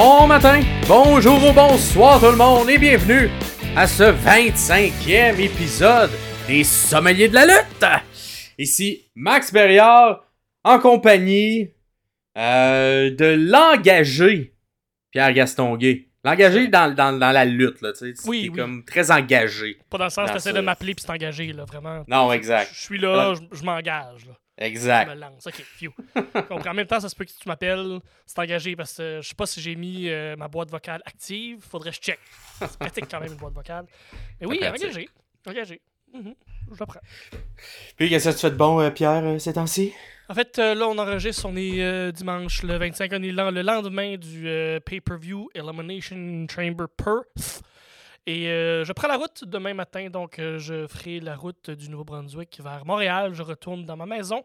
Bon matin, bonjour ou bonsoir tout le monde et bienvenue à ce 25e épisode des Sommeliers de la lutte. Ici Max Berriard en compagnie euh, de l'engagé Pierre Gaston Gay. L'engagé dans, dans, dans la lutte, là, tu sais. Oui, comme très engagé. Pas dans le sens t'essaies ça. de m'appeler puis t'engager, là, vraiment. Non, exact. Je suis là, je, je m'engage, là. Je Exact. me lance. Ok, phew. Comprends. En même temps, ça se peut que tu m'appelles, c'est engagé parce que je sais pas si j'ai mis euh, ma boîte vocale active. Faudrait que je check. C'est pratique quand même une boîte vocale. Mais oui, engagé. Engagé. Mhm. Je le prends. Puis qu'est-ce que tu fais de bon, euh, Pierre, euh, ces temps-ci? En fait, euh, là, on enregistre, on est euh, dimanche le 25, on est le le lendemain du euh, pay-per-view Elimination Chamber Perth. Et euh, je prends la route demain matin, donc euh, je ferai la route du Nouveau-Brunswick vers Montréal. Je retourne dans ma maison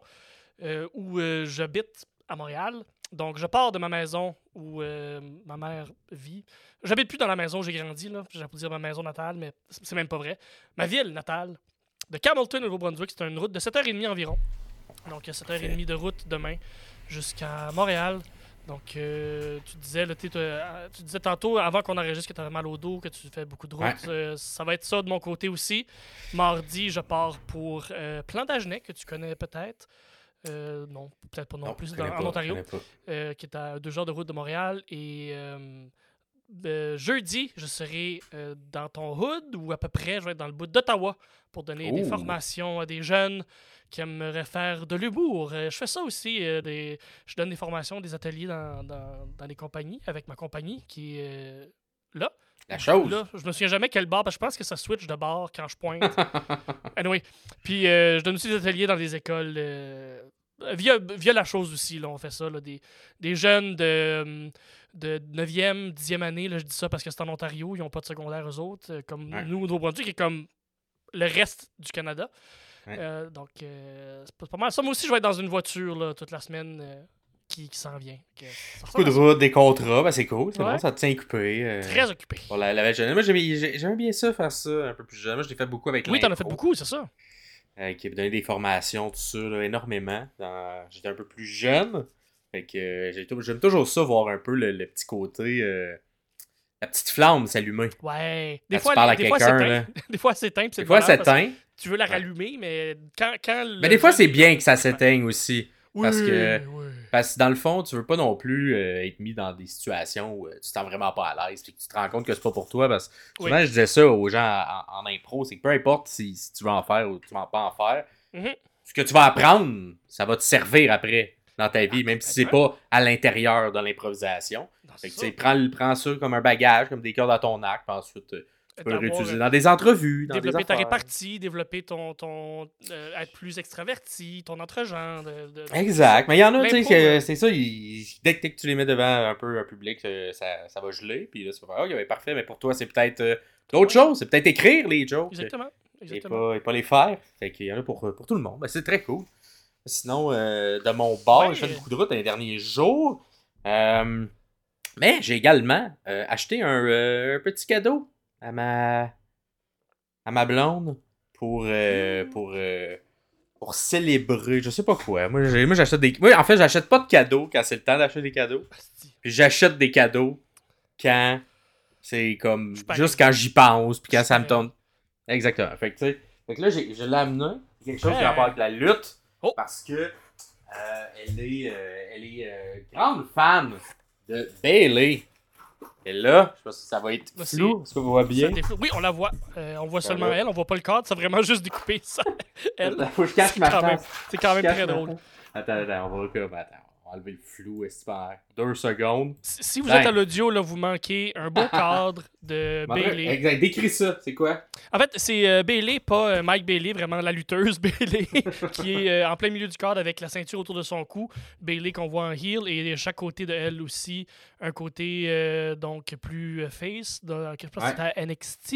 euh, où j'habite à Montréal. Donc, je pars de ma maison où euh, ma mère vit. J'habite plus dans la maison où j'ai grandi, là. J'ai dire ma maison natale, mais c'est même pas vrai. Ma ville natale, de Campbellton, au Nouveau-Brunswick, c'est une route de 7h30 environ. Donc, 7h30 de route demain jusqu'à Montréal. Donc, euh, tu disais, là, euh, tu disais tantôt, avant qu'on enregistre, que tu avais mal au dos, que tu fais beaucoup de route. Ouais. Euh, ça va être ça de mon côté aussi. Mardi, je pars pour euh, Plantagenet, que tu connais peut-être. Euh, non, peut-être pas non, plus, dans- en Ontario, euh, qui est à deux heures de route de Montréal. Et euh, jeudi, je serai euh, dans ton hood, ou à peu près, je vais être dans le bout d'Ottawa pour donner des Ouh. formations à des jeunes qui aimeraient faire de l'humour. Euh, je fais ça aussi. euh, des, je donne des formations, des ateliers dans, dans, dans les compagnies, avec ma compagnie qui est là. La chose. Là, je me souviens jamais quel bar, parce que je pense que ça switch de bar quand je pointe. anyway. Puis je donne aussi des ateliers dans des écoles. via, via la chose aussi, là, on fait ça. Là, des, des jeunes de, hum, de 9e, 10e année, là, je dis ça parce que c'est en Ontario, ils n'ont pas de secondaire eux autres, euh, comme Ouais. nous au Nouveau-Brunswick, et comme le reste du Canada. Ouais. Euh, donc, euh, c'est pas, mal. Ça, moi aussi, je vais être dans une voiture là, toute la semaine euh, qui, qui s'en vient. Beaucoup de route, des contrats, ben c'est cool, c'est Ouais. bon, ça te tient ça. Très occupé. Pour la, la jeune. Moi, j'aimais j'ai- j'aimais bien ça, faire ça un peu plus jeune. Moi, je l'ai fait beaucoup avec Oui, t'en as fait beaucoup, c'est ça. qui m'a donné des formations, tout ça, là, énormément. dans- J'étais un peu plus jeune. Fait que euh, j'aime toujours ça, voir un peu le, le petit côté. euh, la petite flamme s'allumer. Ouais. Quand Des tu fois, parles à des fois, là. Des fois, c'est teint. puis c'est Des fois, le ça bonheur parce que teint. Tu veux la rallumer, mais quand. quand Mais des fois, c'est bien que ça s'éteigne aussi. Oui, parce que- oui. Parce que dans le fond, tu veux pas non plus euh, être mis dans des situations où euh, tu te sens vraiment pas à l'aise puis que tu te rends compte que c'est pas pour toi. Parce que Oui. souvent, je disais ça aux gens en, en impro, c'est que peu importe si, si tu veux en faire ou tu vas pas en faire, Mhm. ce que tu vas apprendre, ça va te servir après dans ta vie, même si c'est pas à l'intérieur de l'improvisation. Fait que tu ça. sais, prends, prends ça comme un bagage, comme des cordes à ton arc, puis ensuite euh, tu peux le D'avoir, réutiliser euh, dans des entrevues, dans développer des ta répartie, développer ton. ton euh, être plus extraverti, ton entre-genre. De, de- Exact. Mais il y en a, tu sais, euh, c'est ça, dès, que, dès que tu les mets devant un peu un public, euh, ça, ça va geler, puis là, tu vas faire, ok, ben, parfait, mais pour toi, c'est peut-être euh, d'autres choses, c'est peut-être écrire les jokes, Exactement. et Exactement. pas, et pas les faire. Fait qu'il y en a pour, pour tout le monde. Ben, c'est très cool. Sinon, euh, de mon bord, Ouais. j'ai fait beaucoup de route dans les derniers jours. Euh, mais j'ai également euh, acheté un, un petit cadeau à ma, à ma blonde pour, euh, Mm. pour, pour célébrer, je sais pas quoi. Moi, j'achète des. Moi, en fait, j'achète pas de cadeaux quand c'est le temps d'acheter des cadeaux. Puis j'achète des cadeaux quand c'est comme. Juste quand j'y pense, puis quand ça me tombe. Exactement. Fait que. Fait que là, j'ai- je l'ai amené. Quelque chose qui a rapport avec la lutte. Oh. Parce que euh, elle est, euh, elle est euh, grande fan de Bailey. Et là, je sais pas si ça va être Là, flou. Est-ce qu'on voit bien? Oui, on la voit. Euh, on voit Ça seulement va. elle, on voit pas le cadre, c'est vraiment juste découpé ça. elle. Faut que je cache C'est ma quand même- face. C'est quand même très drôle. Attends, attends, on va comme. Attends, enlever le flou, pendant deux secondes. Si si vous Ben. êtes à l'audio, là, vous manquez un beau cadre de Bailey. Exact, décris ça, c'est quoi? En fait, c'est euh, Bailey, pas euh, Mike Bailey, vraiment la lutteuse Bailey, qui est euh, en plein milieu du cadre avec la ceinture autour de son cou. Bailey qu'on voit en heel et de chaque côté de elle aussi, un côté donc plus face. Dans, je pense que Ouais. c'était à NXT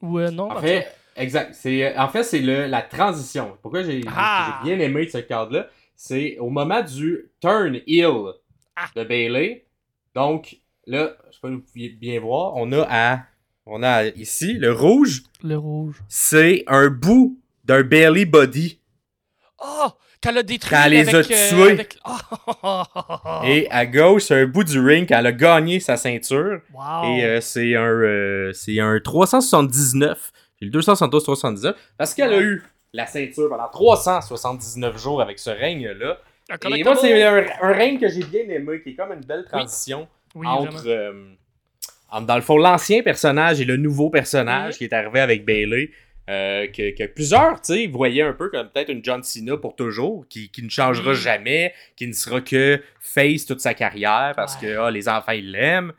ou non? En fait, exact. C'est, en fait, c'est le, la transition. Pourquoi j'ai, Ah! j'ai bien aimé ce cadre-là? C'est au moment du turn heel Ah! de Bailey. Donc, là, je sais pas si vous pouvez bien voir, on a à, on a ici, le rouge, le rouge. c'est un bout d'un Bailey body. Oh! Qu'elle a détruit Quand elle les a avec, euh, tués. avec- Oh. Et à gauche, c'est un bout du ring quand elle a gagné sa ceinture. Wow. Et euh, c'est un, euh, c'est un 379. J'ai le 272 379 parce qu'elle a eu la ceinture pendant 379 jours avec ce règne-là. Et moi, c'est un, un règne que j'ai bien aimé, qui est comme une belle transition Oui, entre, vraiment. euh, entre, dans le fond, l'ancien personnage et le nouveau personnage qui est arrivé avec Bailey. euh, que, que plusieurs, voyaient un peu comme peut-être une John Cena pour toujours, qui, qui ne changera jamais, qui ne sera que face toute sa carrière parce Ouais. que ah, les enfants, ils l'aiment.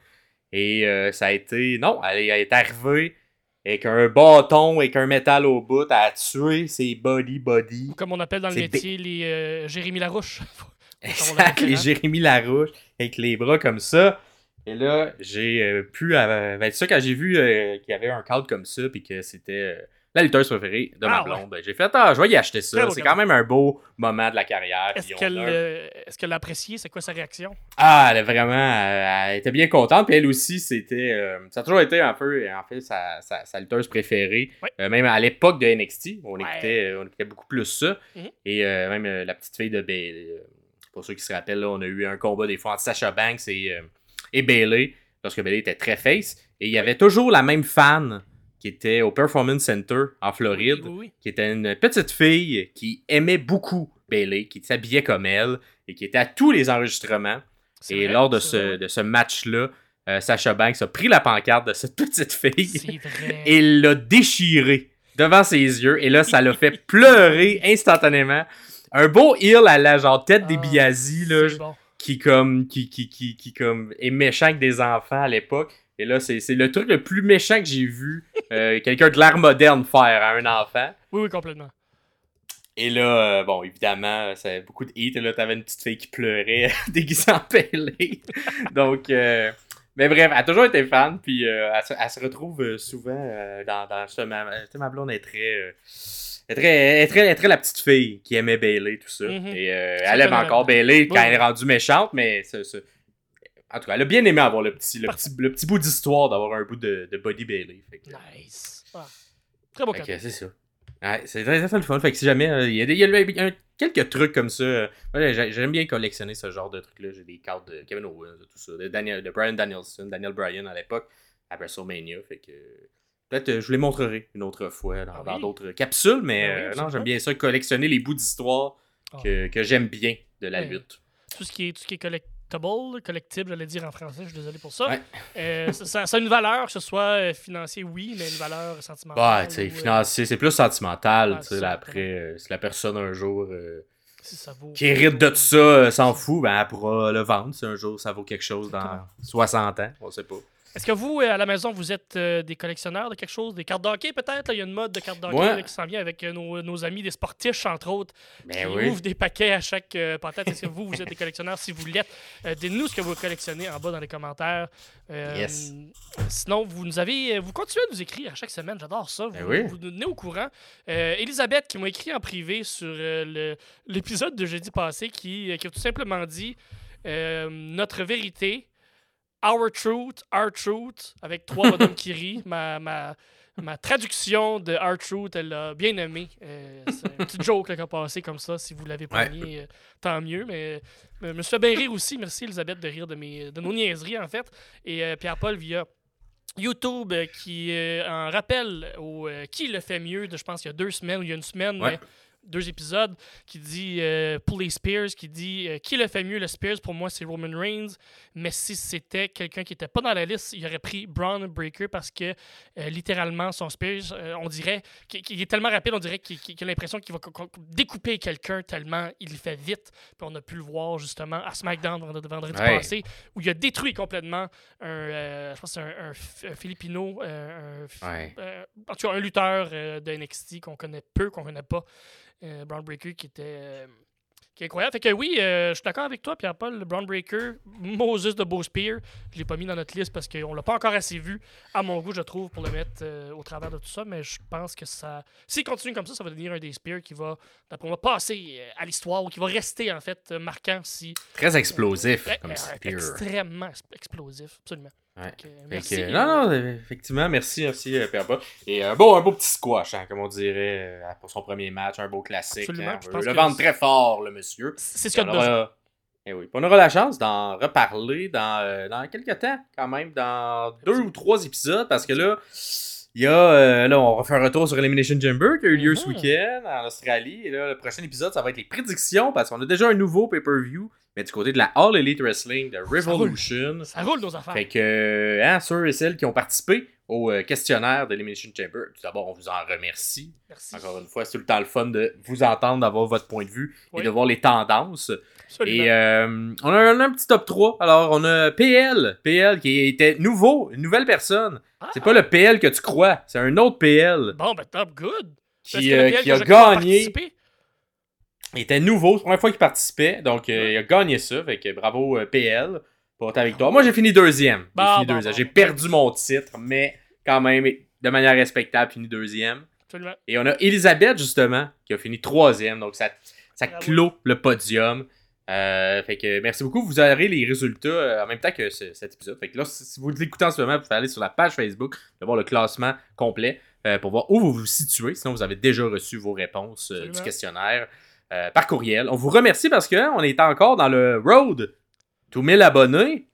Et euh, ça a été. Non, elle, elle est arrivée avec un bâton, avec un métal au bout, à tuer ses body body. Comme on appelle dans le métier les euh, Jérémy Larouche. Exact, les Jérémy Larouche avec les bras comme ça. Et là, j'ai euh, pu. euh, ben, c'est ça, quand j'ai vu euh, qu'il y avait un cadre comme ça, puis que c'était la lutteuse préférée de ma Ah, blonde, ben, j'ai fait, ah, je vais y acheter ça. C'est quand même un beau moment de la carrière. Est-ce qu'elle euh, qu'elle l'a apprécié? C'est quoi sa réaction? Ah, elle a vraiment. euh, elle était bien contente. Puis elle aussi, c'était. euh, ça a toujours été un peu, en fait, sa, sa, sa lutteuse préférée. Euh, même à l'époque de NXT, on, Ouais. écoutait, on écoutait beaucoup plus ça. Mhm. Et même la petite fille de Bailey. pour ceux qui se rappellent, là, on a eu un combat des fois entre Sasha Banks et, et Bailey. Lorsque Bailey était très face. Et il y avait toujours la même fan qui était au Performance Center en Floride Oui, oui. qui était une petite fille qui aimait beaucoup Bailey, qui s'habillait comme elle et qui était à tous les enregistrements. Et vrai, lors de ce, de ce match-là, euh, Sasha Banks a pris la pancarte de cette petite fille et l'a déchirée devant ses yeux. Et là, ça l'a fait pleurer instantanément. Un beau heel à la genre tête des Ah, Biazi, là, C'est bon. qui comme qui, qui, qui, qui comme est méchant avec des enfants à l'époque. Et là, c'est le truc le plus méchant que j'ai vu euh, quelqu'un de l'ère moderne faire à un enfant. Oui, oui, complètement. Et là, euh, bon, évidemment, c'est beaucoup de hit. Et là, t'avais une petite fille qui pleurait déguisée en. Donc, euh, mais bref, elle a toujours été fan. Puis euh, elle, se, elle se retrouve euh, souvent euh, dans, dans ce. Ma, ma blonde est très, euh, est très, est très, est très la petite fille qui aimait Bailey, tout ça. Mhm. Et euh, Ça elle aime encore Bailey quand Oui. elle est rendue méchante, mais ce- ce- en tout cas, elle a bien aimé avoir le petit, le petit, le petit bout d'histoire d'avoir un bout de, de Body Bailey. Fait que- Nice. Ah. Très beau cadeau. c'est ça. Ouais, c'est très, très le fun. Fait que si jamais euh, il y a, des, il y a- il y a quelques trucs comme ça, euh, ouais, j'aime bien collectionner ce genre de trucs-là. J'ai des cartes de Kevin Owens, de tout ça, de, Daniel, de Brian Danielson, Daniel Bryan à l'époque, à WrestleMania. Fait que peut-être euh, je vous les montrerai une autre fois dans Ah dans oui? d'autres capsules, mais Ah oui, euh, non, j'aime bien ça, collectionner les bouts d'histoire Ah. que, que j'aime bien de la Ouais. lutte. Tout ce qui est, tout ce qui est collectible, collectible, j'allais dire en français, je suis désolé pour ça. Ouais. Euh, ça, a une valeur, que ce soit euh, financier, oui, mais une valeur sentimentale. Ouais, tu sais, euh, financier, c'est plus sentimental, tu sais, après, si la personne un jour. euh, si ça vaut. qui hérite de tout ça s'en fout, ben elle pourra le vendre si un jour ça vaut quelque chose dans Exactement. 60 ans, on sait pas. Est-ce que vous, euh, à la maison, vous êtes euh, des collectionneurs de quelque chose? Des cartes d'hockey, peut-être? Il y a une mode de cartes d'hockey Ouais. là, qui s'en vient avec euh, nos, nos amis des sportifs, entre autres, Ben qui oui. ouvrent des paquets à chaque euh, patate. Est-ce que vous, vous êtes des collectionneurs? Si vous l'êtes, euh, dites-nous ce que vous collectionnez en bas dans les commentaires. Euh, Yes. Sinon, vous nous avez, vous continuez à nous écrire à chaque semaine. J'adore ça. Vous, Ben oui. vous nous tenez au courant. Euh, Elisabeth qui m'a écrit en privé sur euh, le- l'épisode de jeudi passé qui, qui a tout simplement dit euh, notre vérité, our truth, our truth, avec trois bonhommes qui rient. Ma, ma, ma traduction de our truth, elle l'a bien aimé. Euh, c'est une petite joke qui a passé comme ça. Si vous l'avez pas Ouais. euh, tant mieux. Mais euh, je me suis fait bien rire aussi. Merci Elisabeth de rire de, mes, de nos niaiseries en fait. Et euh, Pierre-Paul via YouTube qui en rappelle au qui le fait mieux de je pense il y a deux semaines ou il y a une semaine Ouais. mais deux épisodes qui dit euh, pour les Spears qui dit euh, qui le fait mieux le Spears pour moi c'est Roman Reigns mais si c'était quelqu'un qui était pas dans la liste il aurait pris Braun Breaker parce que euh, littéralement son Spears euh, on dirait qu'il est tellement rapide on dirait qu'il a l'impression qu'il va co- co- découper quelqu'un tellement il fait vite puis on a pu le voir justement à SmackDown vendredi, vendredi Ouais. passé où il a détruit complètement un je pense un, un, Filipino un F- Ouais. en tout cas, un lutteur de NXT qu'on connaît peu, qu'on connaît pas, Brown Breaker, qui était euh, qui est incroyable. Fait que oui, euh, je suis d'accord avec toi, Pierre-Paul, le Brown Breaker, Moses de Beau Spear, je l'ai pas mis dans notre liste parce qu'on l'a pas encore assez vu, à mon goût, je trouve, pour le mettre euh, au travers de tout ça, mais je pense que ça, s'il continue comme ça, ça va devenir un des Spears qui va, d'après moi, passer euh, à l'histoire ou qui va rester, en fait, euh, marquant si... Très explosif comme euh, Spear. extrêmement ex- explosif, absolument. Ouais. Fait merci. que, non, non, euh, effectivement, merci, merci, euh, Père Pas. Et un beau, un beau petit squash, hein, comme on dirait, euh, pour son premier match, un beau classique. Hein. je pense le vendre très fort, le monsieur. C'est ce qu'il y a de on besoin. aura, eh oui, on aura la chance d'en reparler dans, euh, dans quelques temps, quand même, dans deux ou trois épisodes, parce que là, il y a, euh, là, on va faire un retour sur Elimination Chamber qui a eu lieu ce Mhm. week-end en Australie. Et là, le prochain épisode, ça va être les prédictions, parce qu'on a déjà un nouveau pay-per-view, mais du côté de la All Elite Wrestling de Revolution. Ça roule nos affaires. Fait que, euh, hein, ceux et celles qui ont participé au euh, questionnaire d'Elimination Chamber, tout d'abord, on vous en remercie. Merci. Encore une fois, c'est tout le temps le fun de vous entendre, d'avoir votre point de vue Oui. et de voir les tendances. Absolument. Et euh, on, a un, un petit top 3. Alors, on a PL. PL qui était nouveau, une nouvelle personne. Ah, C'est pas le PL que tu crois, c'est un autre PL Bon, ben top, good. Qui, euh, qui a gagné. Il était nouveau, c'est la première fois qu'il participait, donc euh, il a gagné ça. Fait que bravo PL pour ta victoire. Moi, j'ai fini deuxième. J'ai Bon, bon, bon. perdu mon titre, mais quand même, de manière respectable, fini deuxième. Absolument. Et on a Elisabeth, justement, qui a fini troisième. Donc, ça, ça Bravo. clôt le podium. Euh, fait que merci beaucoup. Vous aurez les résultats euh, en même temps que ce- cet épisode. Fait que là, si vous l'écoutez en ce moment, vous pouvez aller sur la page Facebook, pour voir le classement complet euh, pour voir où vous vous situez. Sinon, vous avez déjà reçu vos réponses du questionnaire par courriel. On vous remercie parce qu'on est encore dans le road to 1000 abonnés.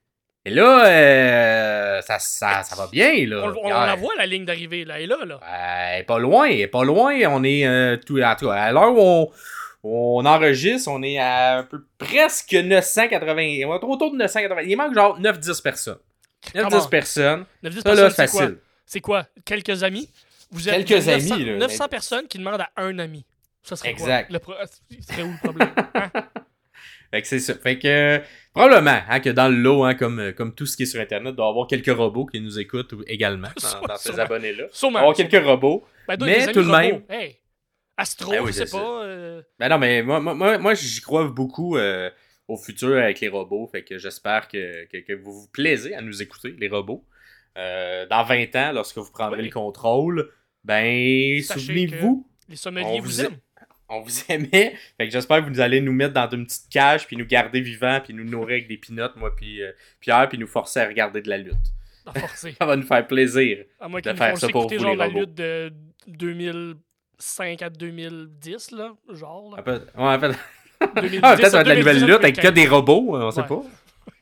Et là, euh, ça, ça, ça va bien. Là. On, on- on la voit, la ligne d'arrivée, là. Elle est là, là. Euh, elle est pas loin, elle est pas loin. On est euh, tout, cas, à l'heure où on, on enregistre, on est à un peu presque 980. On est autour de 980. Il manque genre 9-10 personnes. 9-10 Comment? personnes. 9-10 Ça là, personnes, c'est quoi? facile. C'est quoi? Quelques amis? Vous êtes Quelques 900 amis, là. 900 personnes qui demandent à un ami. Ça serait Exact. quoi? Le pro- Il serait où le problème? Hein? Fait que c'est ça. Fait que euh, probablement hein, que dans le lot, hein, comme, euh, comme tout ce qui est sur Internet, il doit y avoir quelques robots qui nous écoutent ou- également dans, dans ces abonnés-là. Il y avoir quelques robots. Ben, mais tout de même-. Hey. Astro, Ben oui, je sais c'est ça. pas. euh, Ben non, mais moi, moi, moi, moi, j'y crois beaucoup euh, au futur avec les robots. Fait que j'espère que, que, que vous vous plaisez à nous écouter, les robots. Euh, dans 20 ans, lorsque vous prendrez Oui. le contrôle, ben, souvenez-vous, Les sommeliers On vous, vous aiment. On vous aimait. Fait que j'espère que vous allez nous mettre dans une petite cage, puis nous garder vivants, puis nous nourrir avec des pinottes, moi, puis euh, Pierre, puis nous forcer à regarder de la lutte. Ça va nous faire plaisir. À moins de faire ça pour vous, genre les la lutte de 2005 à 2010, là. Genre. Là. En fait, ouais, en fait, 2010 ah, peut-être ça va être la nouvelle 2010, lutte avec que 2015. des robots, on sait Ouais. pas.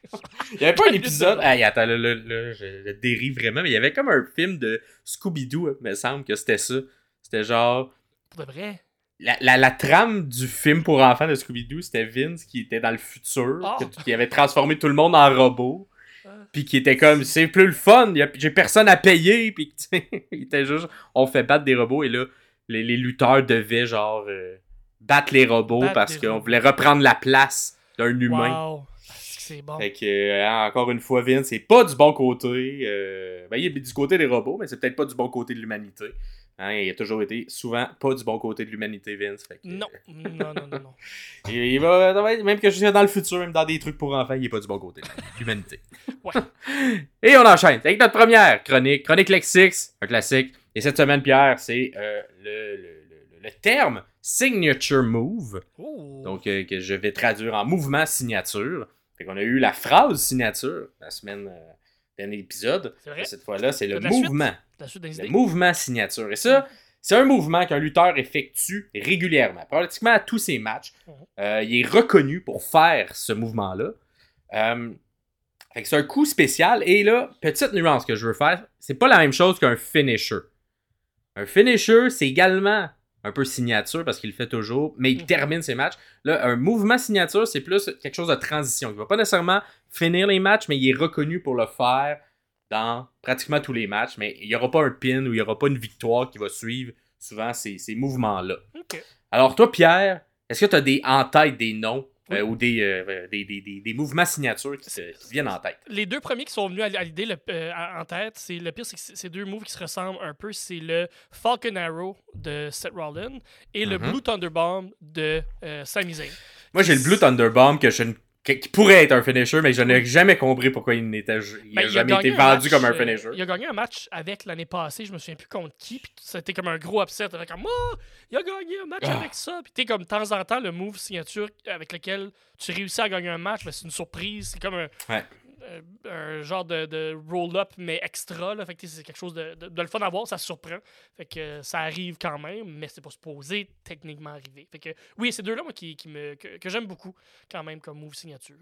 Il y avait pas un épisode. Hey, attends, là, là, là, je, je dérive vraiment, mais il y avait comme un film de Scooby-Doo, il me semble que c'était ça. C'était genre. Pour de vrai? La, la, la trame du film pour enfants de Scooby-Doo, c'était Vince qui était dans le futur, Ah. qui avait transformé tout le monde en robot. Ah. Puis qui était comme, c'est plus le fun, j'ai personne à payer. Puis il était juste, on fait battre des robots. Et là, les, les lutteurs devaient genre euh, battre les robots Battre parce qu'on voulait reprendre la place d'un humain. Wow. Bon? Fait que, euh, encore une fois, Vince, c'est pas du bon côté. euh, ben, il est du côté des robots, mais c'est peut-être pas du bon côté de l'humanité. Hein, il a toujours été souvent pas du bon côté de l'humanité, Vince. Fait que, Non, non, non, non, non. il, il va, être- même que je suis dans le futur, même dans des trucs pour enfants, il est pas du bon côté de l'humanité. Ouais. Et on enchaîne avec notre première chronique, chronique Lexix, un classique. Et cette semaine, Pierre, c'est euh, le, le- le- le terme signature move, Oh. donc euh, que je vais traduire en mouvement signature. Fait qu'on a eu la phrase signature la semaine euh, dernier épisode. Cette fois-là, c'est le la suite? mouvement. La suite des Le mouvement signature. Et ça, c'est un mouvement qu'un lutteur effectue régulièrement. Pratiquement à tous ses matchs. Mhm. Euh, il est reconnu pour faire ce mouvement-là. Euh, fait que c'est un coup spécial. Et là, petite nuance que je veux faire, c'est pas la même chose qu'un finisher. Un finisher, c'est également un peu signature parce qu'il le fait toujours, mais il Mhm. termine ses matchs. Là, un mouvement signature, c'est plus quelque chose de transition. Il va pas nécessairement finir les matchs, mais il est reconnu pour le faire dans pratiquement tous les matchs. Mais il n'y aura pas un pin ou il n'y aura pas une victoire qui va suivre souvent ces, ces mouvements-là. Alors, toi, Pierre, est-ce que tu as des, en tête des noms Oui. euh, ou des, euh, des, des- des- des mouvements signatures qui, qui viennent en tête? Les deux premiers qui sont venus à, l'idée euh, en tête, c'est le pire, c'est que c'est deux moves qui se ressemblent un peu. C'est le Falcon Arrow de Seth Rollins et le Mhm. Blue Thunder Bomb de euh, Sami Zayn. Moi, j'ai le Blue Thunderbomb que je ne- qui pourrait être un finisher, mais je n'ai jamais compris pourquoi il n'était Ben, jamais été vendu match, comme un euh, finisher. il a gagné un match avec l'année passée, je me souviens plus contre qui, puis c'était comme un gros upset. Avec comme, oh, il a gagné un match Ah. avec ça. Puis t'es comme de temps en temps, le move signature avec lequel tu réussis à gagner un match, ben, c'est une surprise. C'est comme un, Ouais. Euh, un genre de, de roll-up, mais extra. Là. Fait que c'est quelque chose de, de, de le fun à voir, ça surprend. Fait que euh, ça arrive quand même, mais c'est pas supposé techniquement arriver. Fait que oui, ces deux-là, moi, qui, qui me, que, que j'aime beaucoup quand même comme move signature.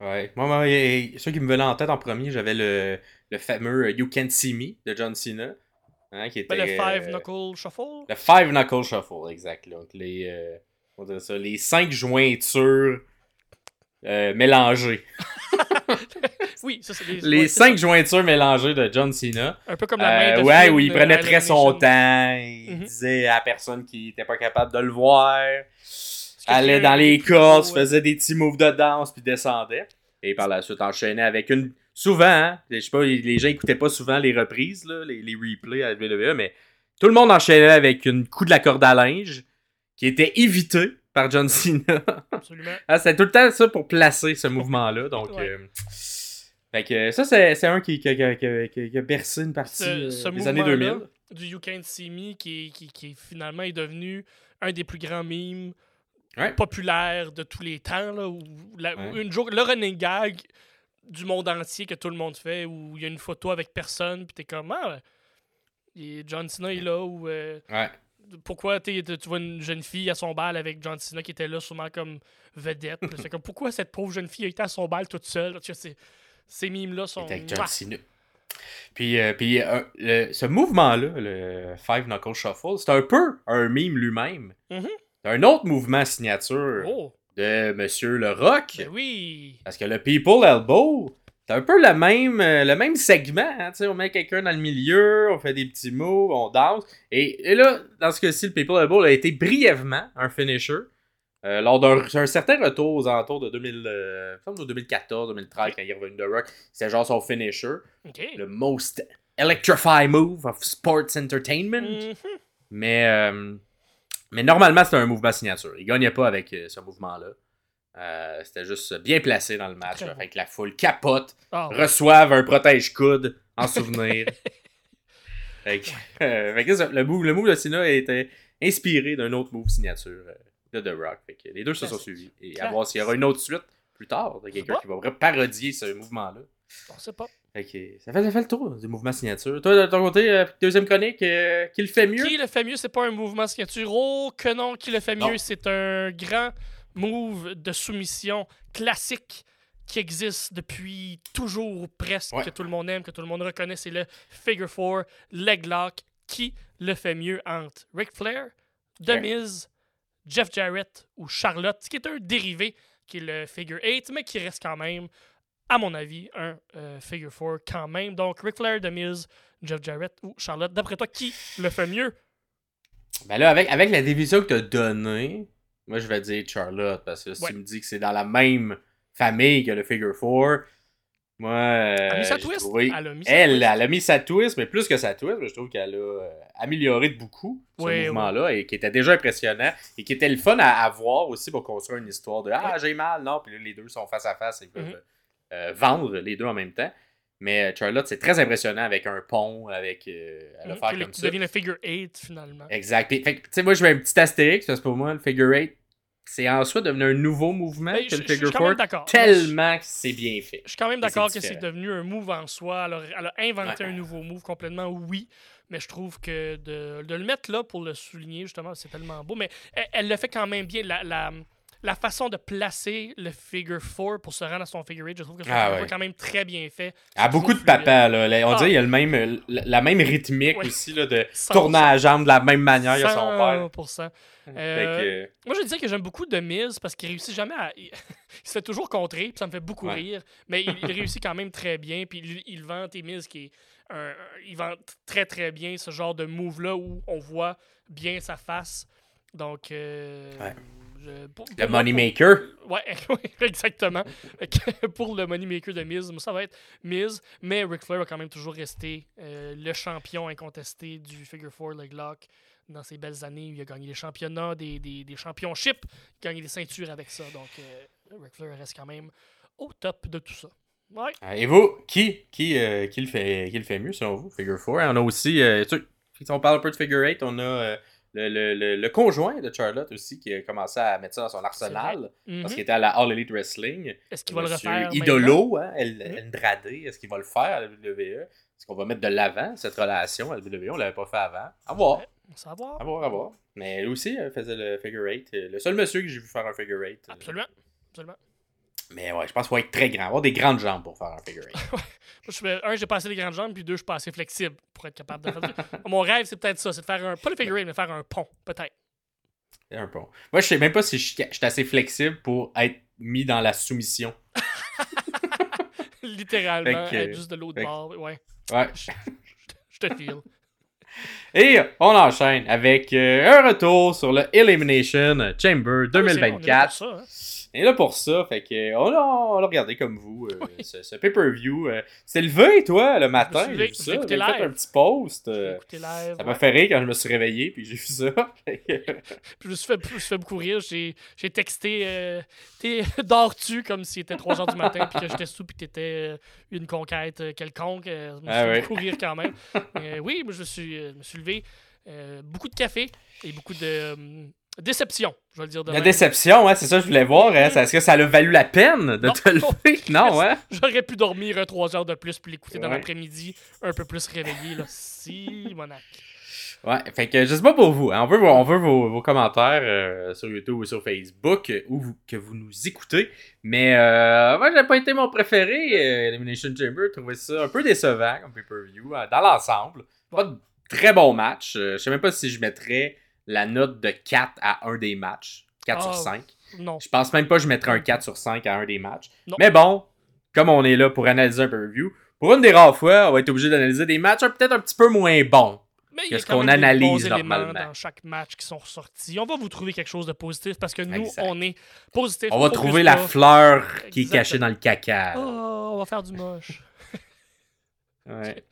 Ouais. Moi, moi, et- ceux qui me venaient en tête en premier, j'avais le, le fameux euh, You Can't See Me de John Cena. hein, qui était, le Five euh, Knuckle Shuffle? Le Five Knuckle Shuffle, exact. là. Donc, les, euh, on ça, les cinq jointures euh, mélangées. Oui, ça c'est les, Les ouais, cinq ça. jointures mélangées de John Cena. Un peu comme la main Euh, de ouais, où il prenait très son temps. Il Mhm. disait à la personne qui était pas capable de le voir. Allait dans les des ouais. faisait des petits moves de danse, puis descendait. Et par la suite, enchaînait avec une. Souvent, hein, je sais pas, les gens écoutaient pas souvent les reprises, là, les, les replays à WWE, mais tout le monde enchaînait avec une coup de la corde à linge qui était évité par John Cena. Absolument. Ah, C'était tout le temps ça pour placer ce mouvement-là. Donc, Ouais. euh, fait que ça, c'est c'est un qui, qui, qui- qui- qui- qui a bercé une partie Ce- euh, ce des années mouvement-là, 2000. Du You Can't See Me, qui, finalement est devenu un des plus grands Ouais. populaires de tous les temps. Là, où la- Ouais. une jour, le running gag du monde entier que tout le monde fait, où il y a une photo avec personne, puis t'es comme, ah, et John Cena est là, ou euh, Ouais. Pourquoi t'es- tu vois une jeune fille à son bal avec John Cena qui était là sûrement comme vedette. C'est comme, pourquoi cette pauvre jeune fille a été à son bal toute seule? Tu sais, ces mimes-là sont. Avec John! Cena. Puis, euh, puis euh, le- ce mouvement-là, le Five Knuckle Shuffle, c'est un peu un meme lui-même. Mhm. C'est un autre mouvement signature Oh, de Monsieur Le Rock. ben oui! Parce que le People Elbow, c'est un peu le même, euh, le même segment. hein, on met quelqu'un dans le milieu, on fait des petits moves, on danse. Et, et là, dans ce cas-ci, le People Elbow a été brièvement un finisher. euh, lors d'un un certain retour aux alentours de 2000, euh, il me semble de 2014, 2013, quand il est revenu de Rock, c'est genre son finisher. Le most electrify move of sports entertainment. Mhm. Mais, euh, mais normalement, c'était un mouvement signature. Il gagnait pas avec ce mouvement-là. Euh, c'était juste bien placé dans le match. Très là. bon. Fait que la foule capote, Ah, ouais. reçoivent un protège-coude en souvenir. fait que, euh, fait que ça, le, move, le move de Cena était inspiré d'un autre move signature euh, de The Rock. Fait que les deux se sont suivis. Et à voir s'il y aura une autre suite plus tard de quelqu'un qui va parodier ce mouvement-là. On sait pas. Fait que ça fait, ça fait le tour du mouvement signature. Toi, de ton côté, euh, deuxième chronique, euh, qui le fait mieux? Qui le fait mieux, c'est pas un mouvement signature. Oh, que non, qui le fait Non. mieux, c'est un grand move de soumission classique qui existe depuis toujours presque, Ouais. que tout le monde aime, que tout le monde reconnaît, c'est le Figure 4 Leg Lock. Qui le fait mieux entre Ric Flair, The. Miz, Jeff Jarrett ou Charlotte, qui est un dérivé qui est le Figure 8, mais qui reste quand même, à mon avis, un euh, Figure 4 quand même. Donc, Ric Flair, The Miz, Jeff Jarrett ou Charlotte. D'après toi, qui le fait mieux? Ben là, avec, avec la division que tu as donnée, moi je vais dire Charlotte, parce que si Ouais. tu me dis que c'est dans la même famille que le Figure 4, moi. euh, Elle a mis sa j'ai twist. trouvé- Elle a mis sa Elle, twist. elle a mis sa twist, mais plus que sa twist, je trouve qu'elle a euh, amélioré de beaucoup ce Oui, mouvement-là et qui était déjà impressionnant et qui était le fun à, à voir aussi pour construire une histoire de Ah, j'ai mal, non, puis là, les deux sont face à face et peuvent Mhm. euh, vendre les deux en même temps. Mais euh, Charlotte, c'est très impressionnant avec un pont, avec. euh, elle va Mhm, faire le- comme qui ça. devient le Figure 8 finalement. Exact. Tu sais, moi, je mets un petit astérix parce que pour moi, le figure 8, c'est en soi devenu un nouveau mouvement Ben, que je- le figure suis quand même 4. d'accord. Tellement que c'est bien fait. Je suis quand même d'accord que c'est devenu un move en soi. Elle a, elle a inventé Ouais. un nouveau move complètement, oui. Mais je trouve que de, de le mettre là pour le souligner, justement, c'est tellement beau. Mais elle, elle le fait quand même bien. La, la, la façon de placer le figure 4 pour se rendre à son figure 8, je trouve que c'est Ah ouais. quand même très bien fait. A beaucoup de papa, là. Là, On Ah. dirait qu'il y a le même, la même rythmique Ouais. aussi, là, de tourner à la jambe de la même manière que son père. 100%. Fait Euh, que, Moi, je disais que j'aime beaucoup de Miz parce qu'il réussit jamais à. Il, se fait toujours contrer, puis ça me fait beaucoup Ouais. rire. Mais il, il réussit quand même très bien, puis il, il vante et Miz qui est. un- il vante très très bien ce genre de move-là où on voit bien sa face. Donc. euh, Ouais. Je- pour- le pour Moneymaker. Ouais, oui, exactement. Pour le Moneymaker de Miz, ça va être Miz, mais Ric Flair va quand même toujours rester euh, le champion incontesté du Figure 4 Leg Lock dans ses belles années. Il a gagné des championnats, des, des, des championships, il a gagné des ceintures avec ça. Donc, euh, Ric Flair reste quand même au top de tout ça. Ouais. Ah, Et vous, qui, qui, euh, qui, le fait, qui le fait mieux selon vous, Figure 4 On a aussi, euh, tu si on parle un peu de Figure 8, on a euh, le, le, le, le conjoint de Charlotte aussi qui a commencé à mettre ça dans son arsenal. Mhm. Parce qu'il était à la All Elite Wrestling. Est-ce qu'il va le refaire? Idolo, hein, El- Mhm. Andrade, est-ce qu'il va le faire à la WWE? Est-ce qu'on va mettre de l'avant cette relation à la WWE? On l'avait pas fait avant. À voir. Ouais. On va savoir. À voir, à voir. Mais lui aussi euh, faisait le figure eight. Euh, Le seul monsieur que j'ai vu faire un figure eight. euh, Absolument. Absolument. Mais ouais, je pense qu'il faut être très grand. Avoir des grandes jambes pour faire un figure eight. Un, j'ai pas assez les grandes jambes, puis deux, je suis pas assez flexible pour être capable de faire ça. Mon rêve, c'est peut-être ça, c'est de faire un, pas le figure eight, mais faire un pont, peut-être. Un pont. Moi, je sais même pas si je suis je suis assez flexible pour être mis dans la soumission. Littéralement, Fait que- être juste de l'autre bord. Ouais, Ouais. je, je te feel. Et on enchaîne avec euh, un retour sur le Elimination Chamber Ah, C'est- on est là 2024. pour ça, hein. Et là pour ça, fait que on l'a, on l'a regardé comme vous, euh, ce, ce pay-per-view. Euh, c'est levé, toi, le matin, j'ai vu ça. J'ai fait un petit post. Euh, live. ça m'a fait rire quand je me suis réveillé, puis j'ai vu ça. Puis je me suis fait, je me suis fait beaucoup rire. J'ai, j'ai texté euh, T'es dors-tu comme s'il était 3 h du matin, puis que j'étais sous, puis t'étais une conquête quelconque. Je me suis Ah fait ouais. beaucoup rire quand même. Mais, oui, moi, je me suis, je me suis levé. beaucoup de café et beaucoup de déception, je vais le dire de La même. déception, hein, c'est ça que je voulais voir. Hein, est-ce que ça a valu la peine de Non. te lever? Non, hein? J'aurais pu dormir 3 heures de plus puis l'écouter dans Ouais. l'après-midi, un peu plus réveillé. Là. Si, monac. Ouais, fait que je sais pas pour vous. hein, on veut, vos- on veut vos, vos commentaires euh, sur YouTube ou sur Facebook euh, où vous, que vous nous écoutez. Mais euh, moi, j'ai pas été mon préféré. euh, Elimination Chamber, je trouvais ça un peu décevant comme pay-per-view euh, dans l'ensemble. Pas de très bon match. Euh, je sais même pas si je mettrais la note de 4 à un des matchs. 4 sur Ah, 5. Non. Je pense même pas que je mettrais un 4 sur 5 à un des matchs. Non. Mais bon, comme on est là pour analyser un pay-per-view, pour une des rares fois, on va être obligé d'analyser des matchs peut-être un petit peu moins bons. Mais il y a Qu'est-ce quand qu'on même des analyse bons normalement? dans chaque match qui sont ressortis. On va vous trouver quelque chose de positif parce que nous, Exact. on est positif. On va trouver la fleur qui est cachée dans le caca. Oh, on va faire du moche. Ouais.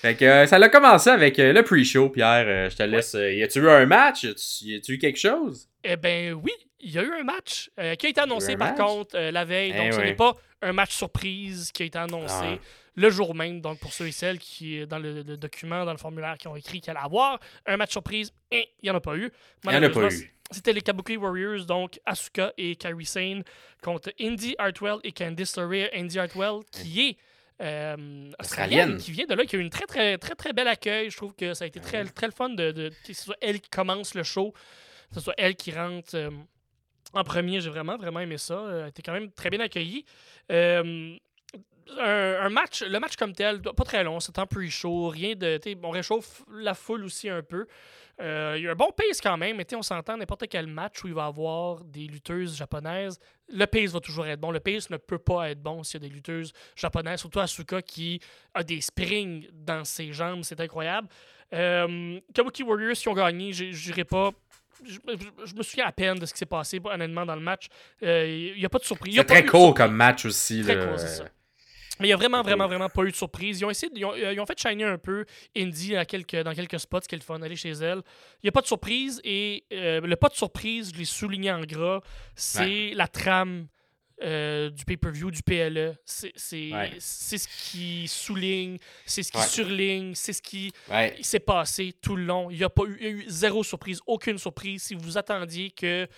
Fait que euh, ça a commencé avec euh, le pre-show, Pierre. Euh, je te laisse. y a-tu eu un match? Y a-tu eu quelque chose? Eh ben oui, il y a eu un match qui a été annoncé par match? contre la veille. Eh Donc ce n'est pas un match surprise qui a été annoncé Ah. le jour même. Donc pour ceux et celles qui, dans le, le document, dans le formulaire, qui ont écrit qu'il allait avoir un match surprise, eh, il n'y en a pas eu. Il y en a pas eu. C'était les Kabuki Warriors, donc Asuka et Kairi Sane contre Indy Hartwell et Candice LeRae. Indy Hartwell qui est euh, australienne, qui vient de là, qui a eu une très très très très belle accueil. Je trouve que ça a été très, très le fun de, de- que ce soit elle qui commence le show, que ce soit elle qui rentre euh, en premier. J'ai vraiment vraiment aimé ça. Euh, Elle a été quand même très bien accueillie. Euh, un, un match, le match comme tel, pas très long, c'est un pre-show, rien de. On réchauffe la foule aussi un peu. Euh, il y a un bon pace quand même, mais on s'entend n'importe quel match où il va y avoir des lutteuses japonaises, le pace va toujours être bon. Le pace ne peut pas être bon s'il y a des lutteuses japonaises, surtout Asuka qui a des springs dans ses jambes, c'est incroyable. Euh, Kabuki Warriors qui ont gagné, pas. Je, je- je me souviens à peine de ce qui s'est passé, honnêtement, dans le match. Euh, Il n'y a pas de surprise. Il y a C'est très court surprise. comme match aussi. Très c'est ça. Mais il n'y a vraiment, vraiment, vraiment pas eu de surprise. Ils ont essayé, de- ils ont, euh, ils ont fait shiner un peu Indy à quelques, dans quelques spots, ce qui est le fun, aller chez elle. Il n'y a pas de surprise et euh, le pas de surprise, je l'ai souligné en gras, c'est la trame euh, du pay-per-view, du PLE. C'est Ouais. ce qui souligne, c'est ce qui Ouais. surligne, c'est ce qui Ouais. s'est passé tout le long. Il n'y a pas eu, il y a eu zéro surprise, aucune surprise. Si vous attendiez que,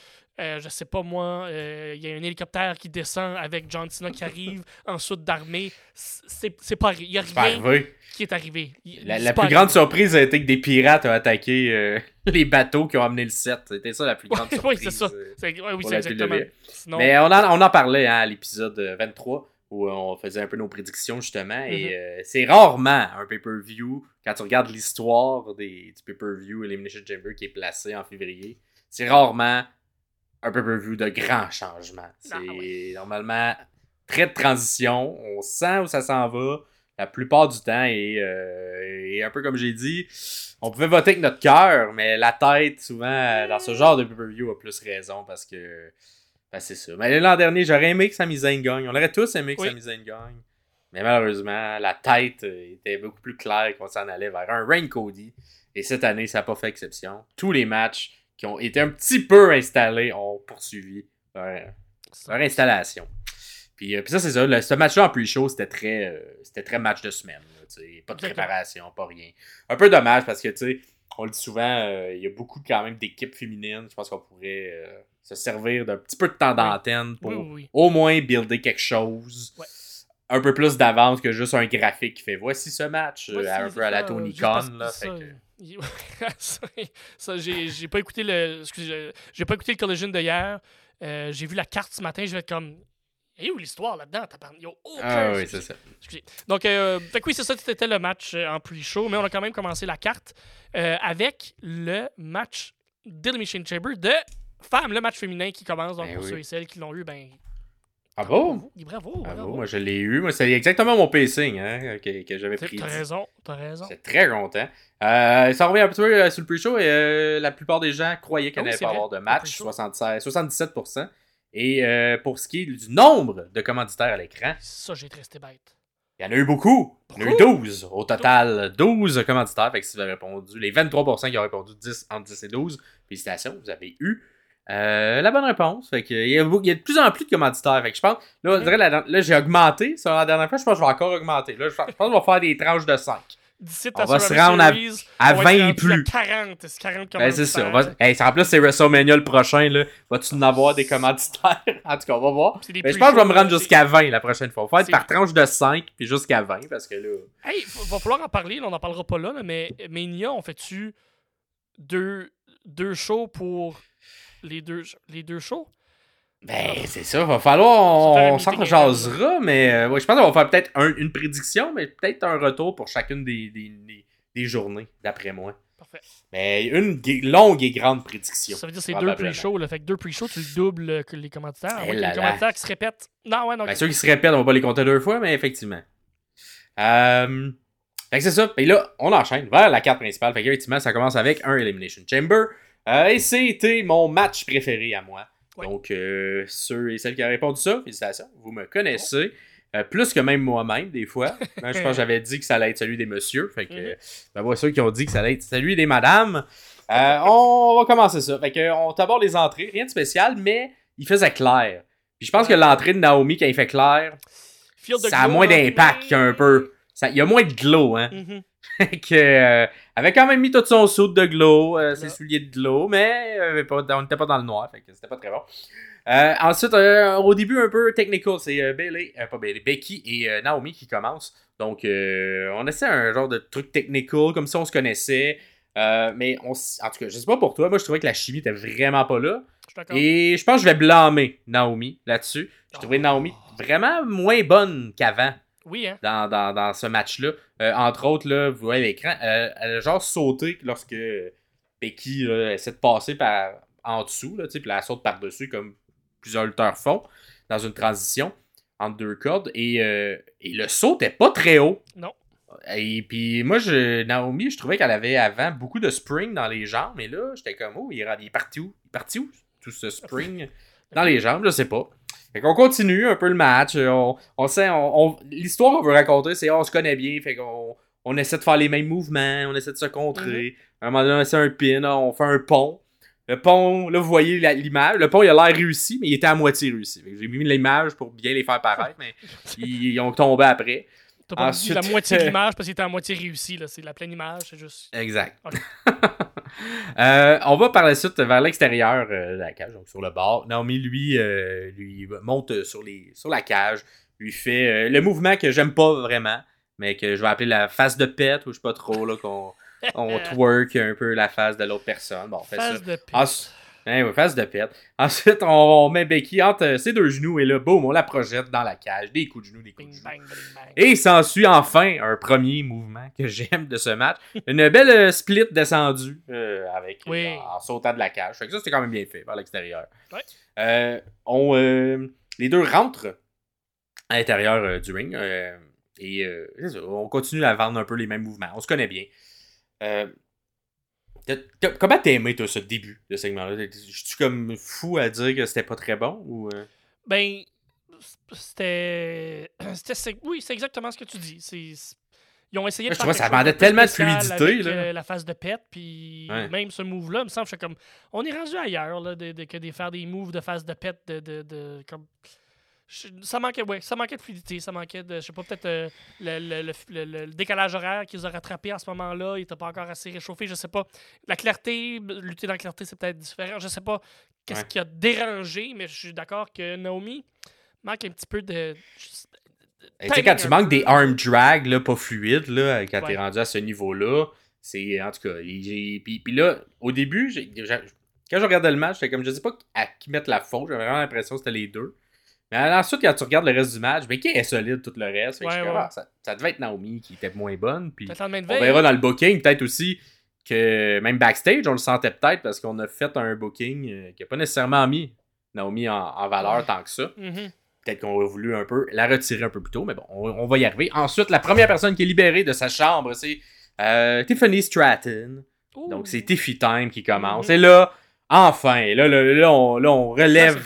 euh, je sais pas moi, euh, il y a un hélicoptère qui descend avec John Cena qui arrive en soute d'armée, c'est c'est pas Il n'y a rien arrivé. qui est arrivé. La, plus grande arrivé. surprise a été que des pirates ont attaqué euh, les bateaux qui ont amené le set. C'était ça la plus grande Ouais, surprise. oui, c'est ça. ouais, oui, c'est exactement. Sinon, Mais on en, on en parlait hein, à l'épisode euh, 23 où on faisait un peu nos prédictions justement. Et euh, c'est rarement un pay-per-view, quand tu regardes l'histoire des, du pay-per-view Elimination Chamber qui est placé en février, c'est rarement un pay-per-view de grands changements. C'est Ah, ouais. normalement très de transition. On sent où ça s'en va la plupart du temps. Et, euh, et un peu comme j'ai dit, on pouvait voter avec notre cœur, mais la tête, souvent, dans ce genre de pay-per-view, a plus raison parce que. Ben, c'est ça. Mais l'an dernier, j'aurais aimé que Sami Zayn gagne. On aurait tous aimé que Oui. Sami Zayn gagne. Mais malheureusement, la tête euh, était beaucoup plus claire qu'on s'en allait vers un Rain Cody. Et cette année, ça n'a pas fait exception. Tous les matchs qui ont été un petit peu installés ont poursuivi leur, leur installation. Puis, euh, puis ça, c'est ça. Le- ce match-là en plus chaud, c'était très, euh, c'était très match de semaine. là, pas de préparation, pas rien. Un peu dommage parce que, tu sais, on le dit souvent, euh, il y a beaucoup quand même d'équipes féminines. Je pense qu'on pourrait se servir d'un petit peu de temps d'antenne pour Oui, oui, oui. au moins builder quelque chose. Ouais. Un peu plus d'avance que juste un graphique qui fait voici ce match, Ouais, un peu à la Tony Khan. Là, fait que- ça, ça, j'ai j'ai pas écouté le. J'ai pas écouté le collision de hier. Euh, j'ai vu la carte ce matin, je vais être comme. Et où l'histoire là-dedans? T'as Il y a aucun. Ah oui, c'est ça. Excusez. Donc, euh, fait que oui, c'est ça, c'était le match euh, en pre-show, mais on a quand même commencé la carte euh, avec le match d'Elimination Chamber de femmes, le match féminin qui commence. Donc, Ben pour oui. ceux et celles qui l'ont eu, ben. Ah bon? Bravo, Bravo, bravo. moi je l'ai eu. Moi, c'est exactement mon pacing hein, que, que j'avais pris. t'as raison, t'as raison. J'étais très content. Euh, ça revient un petit peu euh, sur le pre-show et euh, la plupart des gens croyaient qu'il Ah oui, n'allait c'est pas avoir de match, pre-show. 76, 77%. Et euh, pour ce qui est du nombre de commanditaires à l'écran, Ça, j'ai resté bête. il y en a eu beaucoup. Il y en a eu Beaucoup? 12. Au total, 12 commanditaires. Fait que si vous avez répondu, les 23% qui ont répondu 10, entre 10 et 12, félicitations, vous avez eu euh, la bonne réponse. Fait que, il, y a, beaucoup- il y a de plus en plus de commanditaires. Fait que je pense, là, la- là j'ai augmenté. Sur la dernière fois, je pense que je vais encore augmenter. Là, je pense je pense qu'on va faire des tranches de 5. D'ici On à va se rendre à- Series, à on va 20 être et plus. à 40, c'est 40 Ben, c'est ça. va- Hey, en plus, c'est WrestleMania le prochain. Là. Vas-tu en avoir des commanditaires? en tout cas, on va voir. Mais je pense que je vais me rendre là, jusqu'à 20 la prochaine fois. On va faire c'est- par tranche de 5 puis jusqu'à 20 parce que là. Hey, va falloir en parler, là, on n'en parlera pas là, là, mais Mania, on fait-tu deux, deux shows pour les deux, les deux shows? Ben, c'est ça. Va falloir. On s'en jasera, mais euh, ouais, je pense qu'on va faire peut-être un- une prédiction, mais peut-être un retour pour chacune des, des, des- des journées, d'après moi. Parfait. Mais une gu- longue et grande prédiction. Ça veut dire que c'est deux pre-shows, là. Fait que deux pre-shows, tu le doubles euh, que les commanditaires. Eh que là les là. commanditaires qui se répètent. Non, ouais, non. Ben, ceux qui se répètent, on va pas les compter deux fois, mais effectivement. Euh, fait que c'est ça. Et là, on enchaîne vers la carte principale. Fait qu'effectivement, ça commence avec un Elimination Chamber. Euh, et c'était mon match préféré à moi. Ouais. Donc, euh, ceux et celles qui ont répondu ça, félicitations. Vous me connaissez. Euh, plus que même moi-même, des fois. Hein, je pense que j'avais dit que ça allait être celui des messieurs. Fait que, Mhm. ben, voilà ceux qui ont dit que ça allait être celui des madames. Euh, on va commencer ça. Fait que, on t'aborde les entrées. Rien de spécial, mais il faisait clair. Puis je pense que l'entrée de Naomi, quand il fait clair, ça a moins d'impact qu'un peu. ça- Il y a moins de glow, hein. Mhm. Fait que, euh, avait quand même mis tout son saut de glow, euh, ses souliers de glow, mais euh, on n'était pas dans le noir, fait que c'était pas très bon. Ensuite, au début, un peu technical, c'est Bailey, pas Bailey, Becky et Naomi qui commencent. Donc, on essaie un genre de truc technical, comme si on se connaissait. Mais on, en tout cas, je sais pas pour toi, moi je trouvais que la chimie était vraiment pas là. Et je pense que je vais blâmer Naomi là-dessus. Je trouvais Oh. Naomi vraiment moins bonne qu'avant Oui, hein. dans, dans, dans ce match-là. Euh, entre autres, là, vous voyez l'écran, euh, elle a genre sauté lorsque Becky là, essaie de passer par en dessous, là, tu sais, puis elle saute par-dessus comme plusieurs lutteurs font dans une transition entre deux cordes. Et, euh, et le saut n'était pas très haut. Non. Et puis moi, je, Naomi, je trouvais qu'elle avait avant beaucoup de spring dans les jambes, mais là, j'étais comme, oh, il est, il est parti où? Il est parti où, tout ce spring dans les jambes? Je sais pas. Fait qu'on continue un peu le match. euh, On, on sait, on, on- l'histoire qu'on veut raconter, c'est on se connaît bien, fait qu'on on essaie de faire les mêmes mouvements, on essaie de se contrer. À un moment donné, on essaie un pin, on fait un pont. Le pont, là, vous voyez l'image. Le pont, il a l'air réussi, mais il était à moitié réussi. J'ai mis l'image pour bien les faire paraître, mais ils, ils ont tombé après. T'as pas Ensuite- dit la moitié de l'image parce qu'il était à moitié réussi. là. C'est la pleine image, c'est juste. Exact. Euh, on va par la suite vers l'extérieur euh, de la cage, donc sur le bord. Naomi, lui, euh, lui monte sur, les, sur la cage, lui fait le mouvement que j'aime pas vraiment, mais que je vais appeler la face de pète, ou je sais pas trop, là, qu'on on twerk un peu la face de l'autre personne. Bon, on fait ça. Face de pute. Ensuite, hein, face de pète. Ensuite, on, on met Becky entre euh, ses deux genoux et là, boum, on la projette dans la cage. Des coups de genoux, des coups de Bing, genoux. bang, bing, bang. Et il s'ensuit enfin un premier mouvement que j'aime de ce match. Une belle euh, split descendue euh, avec Oui. en, en sautant de la cage. Fait que ça, c'était quand même bien fait vers l'extérieur. Ouais. On, les deux rentrent à l'intérieur du ring. et on continue à vendre un peu les mêmes mouvements. On se connaît bien. Comment t'as aimé, toi, ce début de segment-là? Je suis comme fou à dire que c'était pas très bon? ou euh? Ben, c'était. oui, c'est exactement ce que tu dis. C'est. Ils ont essayé de je faire ça peu tellement de fluidité, avec, là. euh, la phase de pète, puis Ouais. même ce move-là, il me semble, je suis comme. On est rendu ailleurs, là, de, de- que de faire des moves de phase de pète, de, de, de- comme. Je- ça manquait, ouais, ça manquait de fluidité, ça manquait de, je sais pas, peut-être euh, le, le- le- le- décalage horaire qu'ils ont rattrapé en ce moment-là, il était pas encore assez réchauffé, je sais pas. La clarté, lutter dans la clarté, c'est peut-être différent, je sais pas qu'est-ce Ouais. qui a dérangé, mais je suis d'accord que Naomi manque un petit peu de. Et tu sais, quand tu manques des arm drag, là, pas fluides, là, quand Ouais. t'es rendu à ce niveau-là, c'est, en tout cas, puis, puis là, au début, quand je regardais le match, j'étais comme, je sais pas à qui mettre la faute, j'avais vraiment l'impression que c'était les deux. Mais ensuite, quand tu regardes le reste du match, ben, qui est solide tout le reste? Ouais, ouais. ah, ça, ça devait être Naomi qui était moins bonne, puis on verra dans le booking, peut-être aussi que même backstage, on le sentait peut-être parce qu'on a fait un booking euh, qui n'a pas nécessairement mis Naomi en, en valeur Ouais. tant que ça. Mhm. Peut-être qu'on aurait voulu un peu la retirer un peu plus tôt, mais bon, on, on va y arriver. Ensuite, la première personne qui est libérée de sa chambre, c'est euh, Tiffany Stratton. Ouh. Donc, c'est Tiffy Time qui commence. Mhm. Et là, enfin, là, là, là, on, là, relève.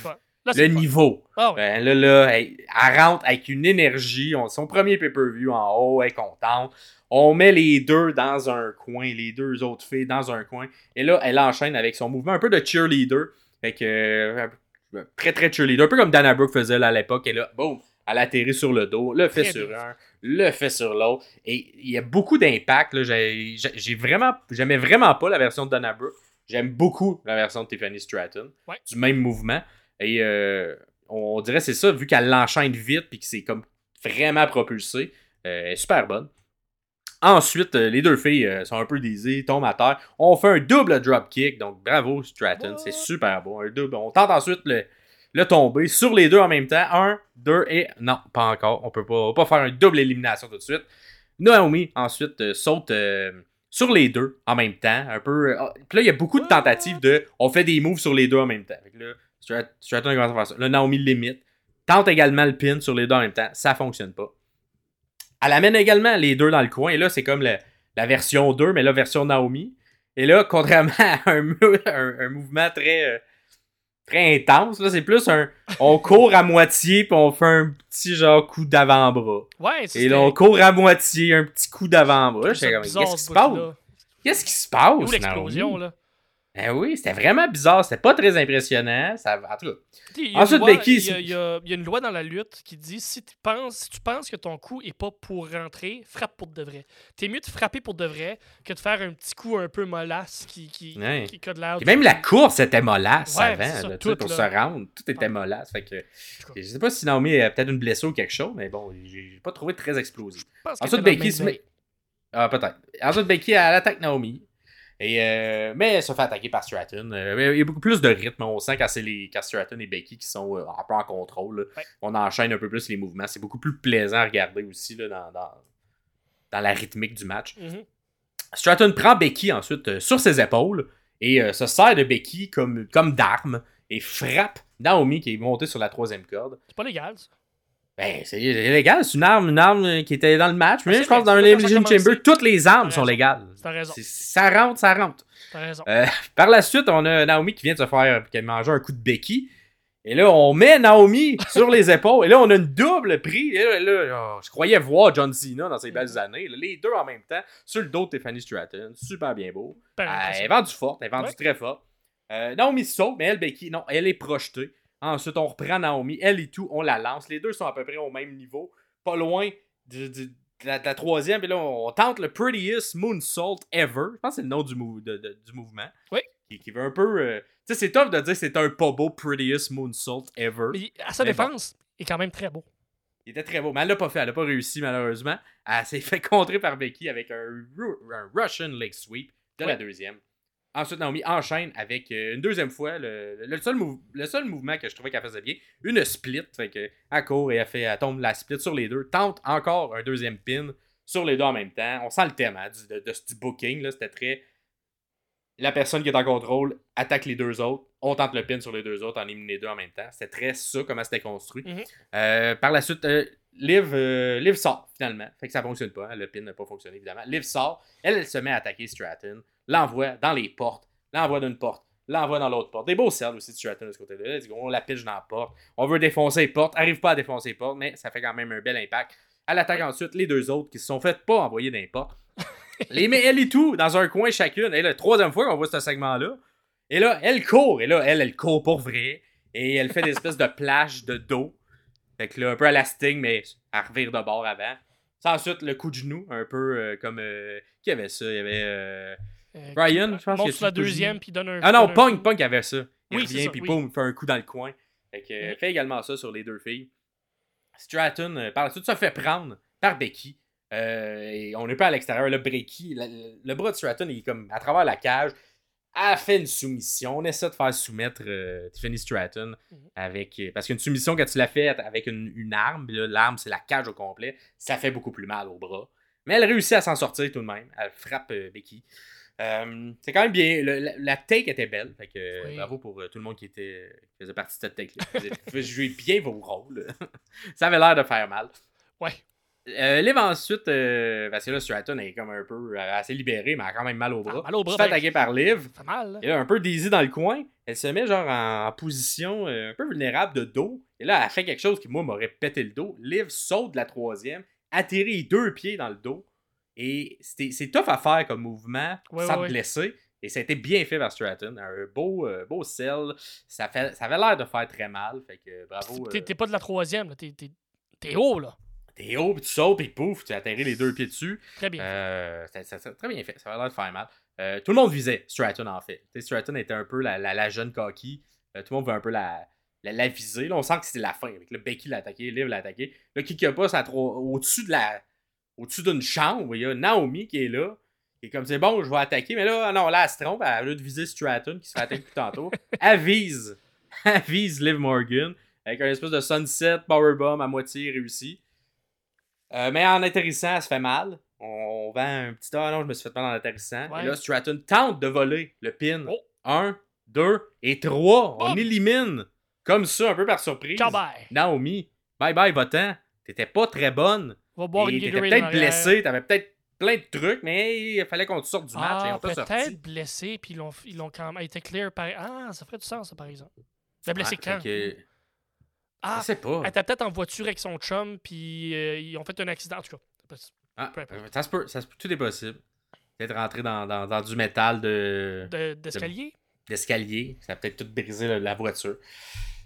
Là, le niveau. Ah. Ben, là, là, elle, elle rentre avec une énergie. On- son premier pay-per-view en haut, elle est contente. On met les deux dans un coin, les deux autres filles dans un coin. Et là, elle enchaîne avec son mouvement un peu de cheerleader. Fait que, euh, très très cheerleader. Un peu comme Dana Brooke faisait là, à l'époque. Et là, boum, elle atterrit sur le dos, le fait Très sur bien. un, le fait sur l'autre. Et il y a beaucoup d'impact. J'ai j'ai- j'ai vraiment, j'aimais vraiment pas la version de Dana Brooke. J'aime beaucoup la version de Tiffany Stratton. Ouais. Du même mouvement. Et euh, on dirait c'est ça, vu qu'elle l'enchaîne vite puis que c'est comme vraiment propulsé. euh, elle est super bonne. Ensuite, euh, les deux filles sont un peu désées, tombent à terre. On fait un double drop kick, donc bravo Stratton, c'est super beau. Un double. On tente ensuite le, le tomber sur les deux en même temps. Un, deux et. Non, pas encore. On peut pas, on peut pas faire une double élimination tout de suite. Naomi ensuite euh, saute euh, sur les deux en même temps. Un peu. euh, puis là, il y a beaucoup de tentatives de. On fait des moves sur les deux en même temps. Fait que là, Strat- Stratton commence à faire ça. Là, Naomi limite. Tente également le pin sur les deux en même temps. Ça fonctionne pas. Elle amène également les deux dans le coin. Et là, c'est comme le- la version 2, mais là, version Naomi. Et là, contrairement à un, mou- un- un mouvement très, euh, très intense, là, c'est plus un. On court à moitié, puis on fait un petit genre coup d'avant-bras. Ouais, c'est Et là, on court à moitié, un petit coup d'avant-bras. Qu'est-ce qui se passe? Qu'est-ce qui se passe? Où l'explosion, Naomi? là? Ben oui, c'était vraiment bizarre. C'était pas très impressionnant. Ça, en tout cas, il Ensuite, loi- Becky, Il y, a- il y a- il y a une loi dans la lutte qui dit si tu penses, si tu penses que ton coup est pas pour rentrer, frappe pour de vrai. T'es mieux de frapper pour de vrai que de faire un petit coup un peu mollasse qui, qui, Ouais. qui l'air. Même la course était mollasse Ouais, avant, ça, là, tout, pour là. se rendre. Tout était Ouais. mollasse. Fait que, je sais pas si Naomi a peut-être une blessure ou quelque chose, mais bon, j'ai pas trouvé très explosif. Ensuite, Becky se met. Ah, peut-être. Ensuite, Becky, elle attaque Naomi. Et, euh, mais elle se fait attaquer par Stratton. Euh, il y a beaucoup plus de rythme. On sent quand c'est les quand Stratton et Becky qui sont euh, un peu en contrôle. Ouais. On enchaîne un peu plus les mouvements. C'est beaucoup plus plaisant à regarder aussi là, dans, dans, dans la rythmique du match. Mhm. Stratton prend Becky ensuite sur ses épaules et se sert de Becky comme, comme d'arme et frappe Naomi qui est montée sur la troisième corde. C'est pas légal, ça. Ben, c'est légal, c'est une arme, une arme euh, qui était dans le match. Mais Ah, c'est je pense que dans l'Elimination. Chamber, toutes les armes sont légales. T'as raison. C'est- Ça rentre, ça rentre. T'as raison. Euh, par la suite, on a Naomi qui vient de se faire qui a mangé un coup de Becky. Et là, on met Naomi sur les épaules. Et là, on a une double prise. Et là, là, oh, je croyais voir John Cena dans ses belles années. les deux en même temps, sur le dos de Tiffany Stratton. Super bien beau. Euh, elle est vendue forte, elle est vendue Ouais. très fort. Euh, Naomi se sauve, mais elle, Becky, non, elle est projetée. Ensuite, on reprend Naomi, elle et tout, on la lance. Les deux sont à peu près au même niveau, pas loin du- du- de, la, de la troisième. Puis là, on, tente le Prettiest Moonsault Ever. Je pense que c'est le nom du, mou- de- de- du mouvement. Oui. Qui, qui veut un peu. euh, Tu sais, c'est tough de dire que c'est un pas beau Prettiest Moonsault Ever. Mais à sa Mais bon. défense, il est quand même très beau. Il était très beau, mais elle l'a pas fait. Elle a pas réussi, malheureusement. Elle s'est fait contrer par Becky avec un, Ru- un Russian leg sweep de la deuxième. Ensuite, Naomi enchaîne avec euh, une deuxième fois le, le seul le seul mouvement que je trouvais qu'elle faisait bien, une split. Fait que, elle court et elle, fait, elle tombe la split sur les deux. Tente encore un deuxième pin sur les deux en même temps. On sent le thème hein, du, de, de- du booking. C'était très. La personne qui est en contrôle attaque les deux autres. On tente le pin sur les deux autres, en élimine les deux en même temps. C'était très ça, comment c'était construit. Mhm. Euh, par la suite, euh, Liv, euh, Liv sort finalement. Fait que ça fonctionne pas. hein. Le pin n'a pas fonctionné évidemment. Liv sort. Elle, elle se met à attaquer Stratton. L'envoie dans les portes. L'envoie d'une porte. L'envoie dans l'autre porte. Des beaux cercles aussi de Stratton de ce côté-là. On la pitch dans la porte. On veut défoncer les portes. Arrive pas à défoncer les portes, mais ça fait quand même un bel impact. Elle attaque ensuite les deux autres qui se sont fait pas envoyer dans les portes. les met elle et tout dans un coin chacune. Et la troisième fois qu'on voit ce segment-là. Et là, elle court. Et là, elle, elle court pour vrai. Et elle fait des espèces de plages de dos. Fait que là, un peu à la Sting, mais à revire de bord avant. Ça, ensuite, le coup de genou, un peu euh, comme. euh, qui avait ça? Il y avait. Euh, Brian, je pense monte sur la deuxième, puis donne un. Ah non, Punk. Punk avait ça. Il Oui, revient, puis oui. boum, fait un coup dans le coin. Fait que, Mhm. fait également ça sur les deux filles. Stratton, euh, par la suite, se fait prendre par Becky. Euh, et on est pas à l'extérieur. Le Becky, le, le bras de Stratton, il est comme à travers la cage. Elle fait une soumission. On essaie de faire soumettre euh, Tiffany Stratton. Mhm. avec euh, Parce qu'une soumission, quand tu l'as fait avec une, une arme, l'arme, c'est la cage au complet, ça fait beaucoup plus mal au bras. Mais elle réussit à s'en sortir tout de même. Elle frappe euh, Becky. Euh, c'est quand même bien. Le- la, la take était belle. Fait que, euh, Oui. bravo pour euh, tout le monde qui, était, qui faisait partie de cette take-là. Vous avez- jouez bien vos rôles. ça avait l'air de faire mal. Ouais. Euh, Liv ensuite, parce que là, Stratton est comme un peu assez libérée, mais elle a quand même mal au bras. Ah, mal au bras, se fait ben. attaquer par Liv. Ça fait mal, là. Et là, un peu Daisy dans le coin, elle se met genre en, position un peu vulnérable de dos. Et là, elle fait quelque chose qui, moi, m'aurait pété le dos. Liv saute de la troisième, atterrit deux pieds dans le dos. Et c'était- c'est tough à faire comme mouvement Ouais, sans ouais, te blesser. Et ça a été bien fait par Stratton. Un beau, euh, beau sell. Ça, fait, ça avait l'air de faire très mal. Fait que bravo. T'es euh, t'es pas de la troisième. T'es- haut, là. T'es haut, puis tu sautes, puis pouf, tu atterris les deux pieds dessus. Très bien. Euh, ça- ça- ça- très bien fait. Ça avait l'air de faire mal. Euh, tout le monde visait Stratton, en fait. Stratton était un peu la, la- la jeune coquille. Euh, tout le monde veut un peu la, la. Là, on sent que c'était la fin. Avec le Becky l'a attaqué, Liv l'a attaqué. Là, qui a pas, ça trop au-dessus de la. Au-dessus d'une chambre, il y a Naomi qui est là. Et comme c'est bon, je vais attaquer. Mais là, non, là, elle se trompe. Elle, au lieu de viser Stratton, qui se fait attaquer depuis tantôt, elle vise. Elle vise Liv Morgan. Avec un espèce de sunset powerbomb à moitié réussi. Euh, mais en atterrissant, elle se fait mal. On, on vend un petit ah non, je me suis fait mal en atterrissant. Ouais. Et là, Stratton tente de voler le pin. Oh. Un, deux et trois. On élimine. Comme ça, un peu par surprise. Ciao, bye. Naomi, bye bye, va-t'en. T'étais pas très bonne. Va boire Et une T'étais Gatorade peut-être blessé, t'avais peut-être plein de trucs, mais il fallait qu'on te sorte du match et Ah, peut-être blessé, puis ils l'ont quand même été clair par. Ah, ça ferait du sens, ça, par exemple. Mais blessé Ouais, quand? Ah, Je sais pas. elle était peut-être en voiture avec son chum, puis euh, ils ont fait un accident. En tout cas. Ah, ça se peut, ça se peut, tout est possible. Peut-être rentré dans, dans, dans du métal de De- d'escalier? d'escalier, ça a peut-être tout brisé la, la voiture.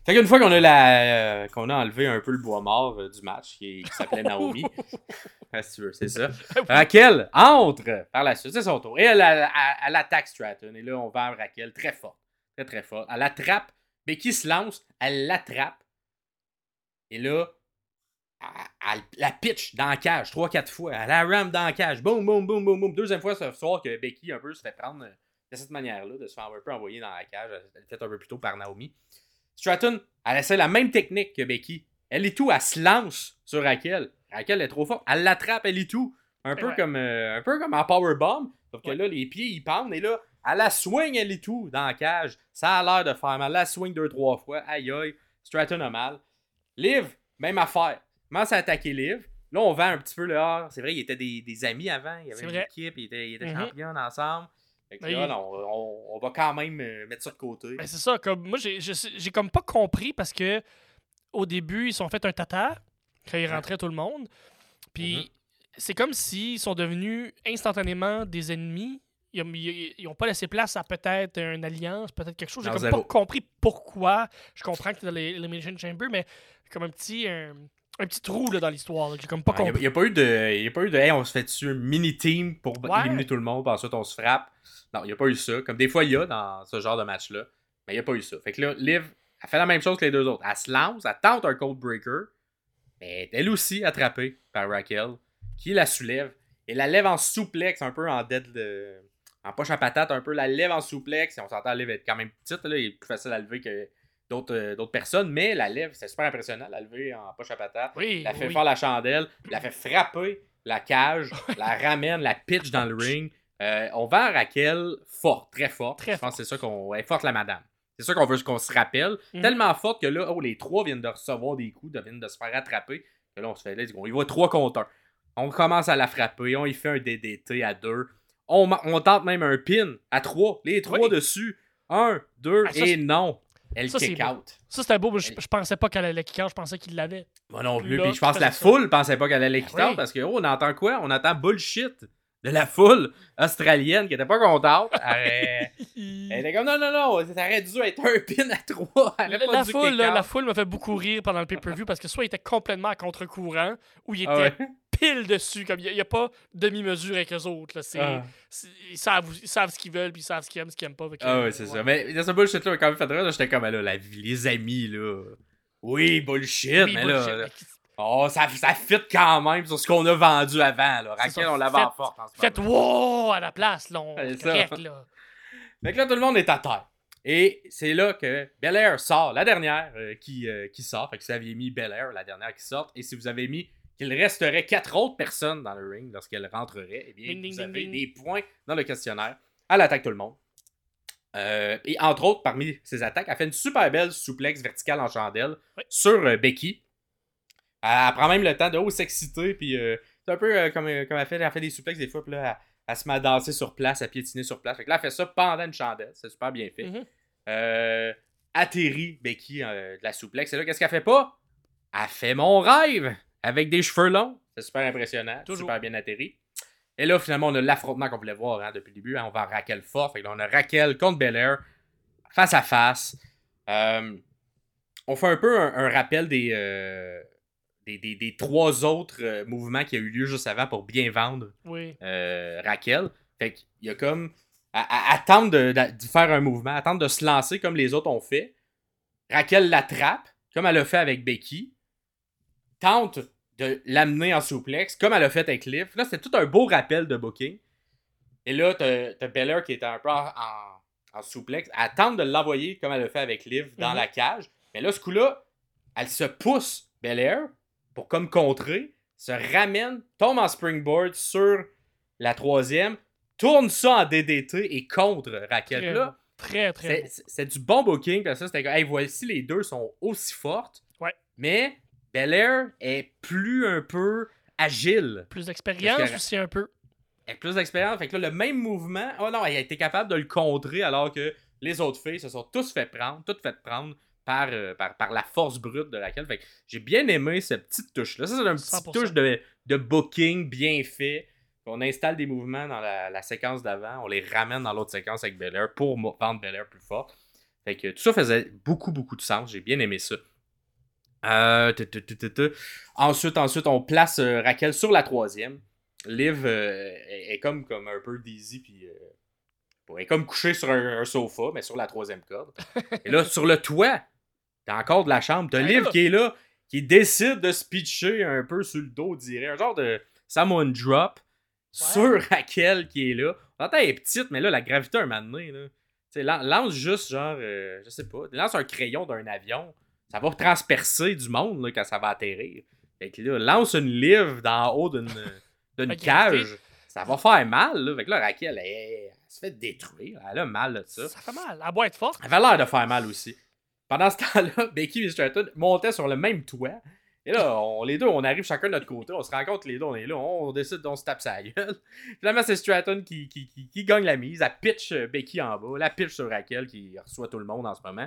Fait qu'une fois qu'on a la euh, qu'on a enlevé un peu le bois mort euh, du match qui, qui s'appelait Naomi, Ah, si tu veux, c'est ça. Raquel entre par la suite, c'est son tour. Et elle, elle, elle- elle attaque Stratton. Et là, on va Raquel très fort. Très, très fort. Elle attrape. Becky se lance. Elle l'attrape. Et là, elle, la pitch dans la cage 3-4 fois. Elle la rame dans la cage. Boum, boum, boum, boum, boum. Deuxième fois ce soir que Becky un peu se fait prendre euh, de cette manière-là, de se faire un peu envoyer dans la cage. Elle est faite un peu plus tôt par Naomi. Stratton, elle essaie la même technique que Becky. Elle est tout, elle se lance sur Raquel. Raquel est trop forte. Elle l'attrape, elle est tout. Un peu, Ouais. comme, euh, un peu comme en powerbomb. Sauf que Ouais. là, les pieds, ils pendent. Et là, elle la swing, elle est tout dans la cage. Ça a l'air de faire mal. Elle la swing deux, trois fois. Aïe, aïe. Stratton a mal. Liv, même affaire. Commence à attaquer Liv. Là, on vend un petit peu le ah, C'est vrai, ils étaient des, des amis avant. Il y avait une vrai. équipe, ils étaient, ils étaient Mhm. champions ensemble. Fait que là, il- on, on va quand même euh, mettre ça de côté. Ben, c'est ça, comme moi j'ai comme pas compris parce que au début, ils sont fait un tata quand ils rentraient tout le monde. Puis Mhm. c'est comme s'ils sont devenus instantanément des ennemis. Ils ont, ils- ils ont pas laissé place à peut-être une alliance, peut-être quelque chose. J'ai comme zéro. pas compris pourquoi. Je comprends que c'est dans l'Elimination Chamber, mais comme un petit, un, un petit trou là, dans l'histoire. J'ai comme pas Il n'y compris. a, pas eu de, y a pas eu de hey, on se fait dessus un mini-team pour Ouais. éliminer tout le monde, puis ensuite on se frappe. Non, il n'y a pas eu ça. Comme des fois, il y a dans ce genre de match-là. Mais il n'y a pas eu ça. Fait que là, Liv, elle fait la même chose que les deux autres. Elle se lance, elle tente un cold breaker, mais elle aussi attrapée par Raquel, qui la soulève et la lève en souplex, un peu en dead de- en poche à patate, un peu. La lève en souplex. Et on s'entend, lève être quand même petite. Là, il est plus facile à lever que d'autres euh, d'autres personnes, mais la lève, c'est super impressionnant, la lever en poche à patate Oui, la fait oui. faire la chandelle, la fait frapper la cage, la ramène, la pitch dans le ring. Euh, on vend Raquel forte, très forte. Très Je pense que c'est ça qu'on. Elle est forte, la madame. C'est ça qu'on veut qu'on se rappelle. Mhm. Tellement forte que là, oh, les trois viennent de recevoir des coups, de- viennent de se faire attraper. Que là, on se fait. Là, on y va trois contre un. On commence à la frapper, on y fait un DDT à deux. On, tente même un pin à trois. Les trois Oui. dessus. Un, deux, Ah, ça, et non. Elle ça, kick out. Ça, c'était beau. Je, je pensais pas qu'elle allait kick out, je pensais qu'il l'avait. Moi non plus. Là, Puis je pense que la ça. foule pensait pas qu'elle allait Ben quitter oui. parce que, oh, on entend quoi? On entend bullshit de la foule australienne qui était pas contente. Elle, elle était comme non, non, non, ça aurait dû être un pin à trois. Elle La, pas la foule, kick là, out. la foule m'a fait beaucoup rire pendant le pay-per-view parce que soit il était complètement à contre-courant ou il était Ah ouais. Pile dessus. Comme il n'y a, pas demi-mesure avec eux autres. Là. C'est, Ah. c'est- ils, savent, ils savent ce qu'ils veulent puis ils savent ce qu'ils aiment, ce qu'ils aiment pas. Ah ouais, c'est ça. Mais dans ce bullshit-là, quand même fait J'étais comme, là, la, les amis, là. Oui, bullshit, Oui, mais bullshit, là. Oh, ça, ça fit quand même sur ce qu'on a vendu avant, là. Raquel, ça. on l'avait en Faites- forte en ce Faites wow à la place, là. On est correct, là. Fait que là, tout le monde est à terre. Et c'est là que Belair sort, la dernière euh, qui, euh, qui sort. Fait que si vous aviez mis Belair, la dernière qui sort, et si vous avez mis qu'il resterait quatre autres personnes dans le ring lorsqu'elle rentrerait, eh bien, Ding, vous ding, avez ding. des points dans le questionnaire. Elle attaque tout le monde. Euh, et entre autres, parmi ses attaques, elle fait une super belle souplex verticale en chandelle sur euh, Becky. Elle, prend même le temps de haut s'exciter, puis euh, c'est un peu comme, comme elle fait, elle fait des souplex des fois, puis là, elle, elle se met à danser sur place, à piétiner sur place. Fait que là, elle fait ça pendant une chandelle, c'est super bien fait. Mhm. Euh, atterrit Becky de la souplex. Et là, qu'est-ce qu'elle fait pas? Elle fait mon rêve avec des cheveux longs. C'est super impressionnant, Toujours. super bien atterri. Et là, finalement, on a l'affrontement qu'on voulait voir hein, depuis le début. hein. on va à Raquel fort. Fait que là, on a Raquel contre Belair, face à face. Euh, on fait un peu un, un rappel des, euh, des, des- des trois autres euh, mouvements qui a eu lieu juste avant pour bien vendre Oui. Raquel. Fait qu'il y a comme. à- à- Attendre de, de- de faire un mouvement, attendre de se lancer comme les autres ont fait. Raquel l'attrape, comme elle a fait avec Becky. Tente de l'amener en souplex, comme elle a fait avec Liv. Là, c'était tout un beau rappel de booking. Et là, t'as t'as Belair qui est un peu en, en, en souplex. Elle tente de l'envoyer comme elle a fait avec Liv dans Mhm. la cage. Mais là, ce coup-là, elle se pousse Belair pour comme contrer, se ramène, tombe en springboard sur la troisième, tourne ça en DDT et contre Raquel. Très Là. Très, très c'est- c'est c'est du bon booking. Parce que ça, c'était hey, voici les deux sont aussi fortes. Ouais. Mais Belair est plus un peu agile. Plus d'expérience aussi un peu. Elle a plus d'expérience. Fait que là, le même mouvement, oh non, elle a été capable de le contrer alors que les autres filles se sont tous fait prendre, toutes fait prendre par, euh, par, par la force brute de Raquel. Fait que j'ai bien aimé cette petite touche-là. Ça, c'est une petite 100%. touche de, de booking bien fait. On installe des mouvements dans la, la séquence d'avant, on les ramène dans l'autre séquence avec Belair pour rendre Belair plus fort. Fait que tout ça faisait beaucoup, beaucoup de sens. J'ai bien aimé ça. Euh. Ensuite, ensuite, on place euh, Raquel sur la troisième. Liv euh, est, est comme, comme un peu dizzy, puis elle est comme couchée sur un, un sofa, mais sur la troisième corde. Et là, sur le toit, t'as encore de la chambre. T'as Liv qui est là, qui décide de se pitcher un peu sur le dos, dirait. Un genre de Samoan drop sur Raquel qui est là. On entend, elle est petite, mais là, la gravité, un moment donné, là. Tu sais, lan- lance juste, genre, je sais pas, lance un crayon d'un avion. Ça va transpercer du monde là, quand ça va atterrir. Fait que là, lance une livre d'en haut d'une La cage. Ça va faire mal. Là. Fait que là, Raquel, elle, elle se fait détruire. Elle a mal de ça. Ça fait mal. Elle doit être forte. Elle avait l'air de faire mal aussi. Pendant ce temps-là, Becky et Stratton montaient sur le même toit. Et là, on, les deux, on arrive chacun de notre côté, on se rencontre les deux, on est là, on, décide, on se tape sa gueule. Finalement, c'est Stratton qui, qui, qui, qui gagne la mise. Elle pitch euh, Becky en bas, la pitch sur Raquel qui reçoit tout le monde en ce moment.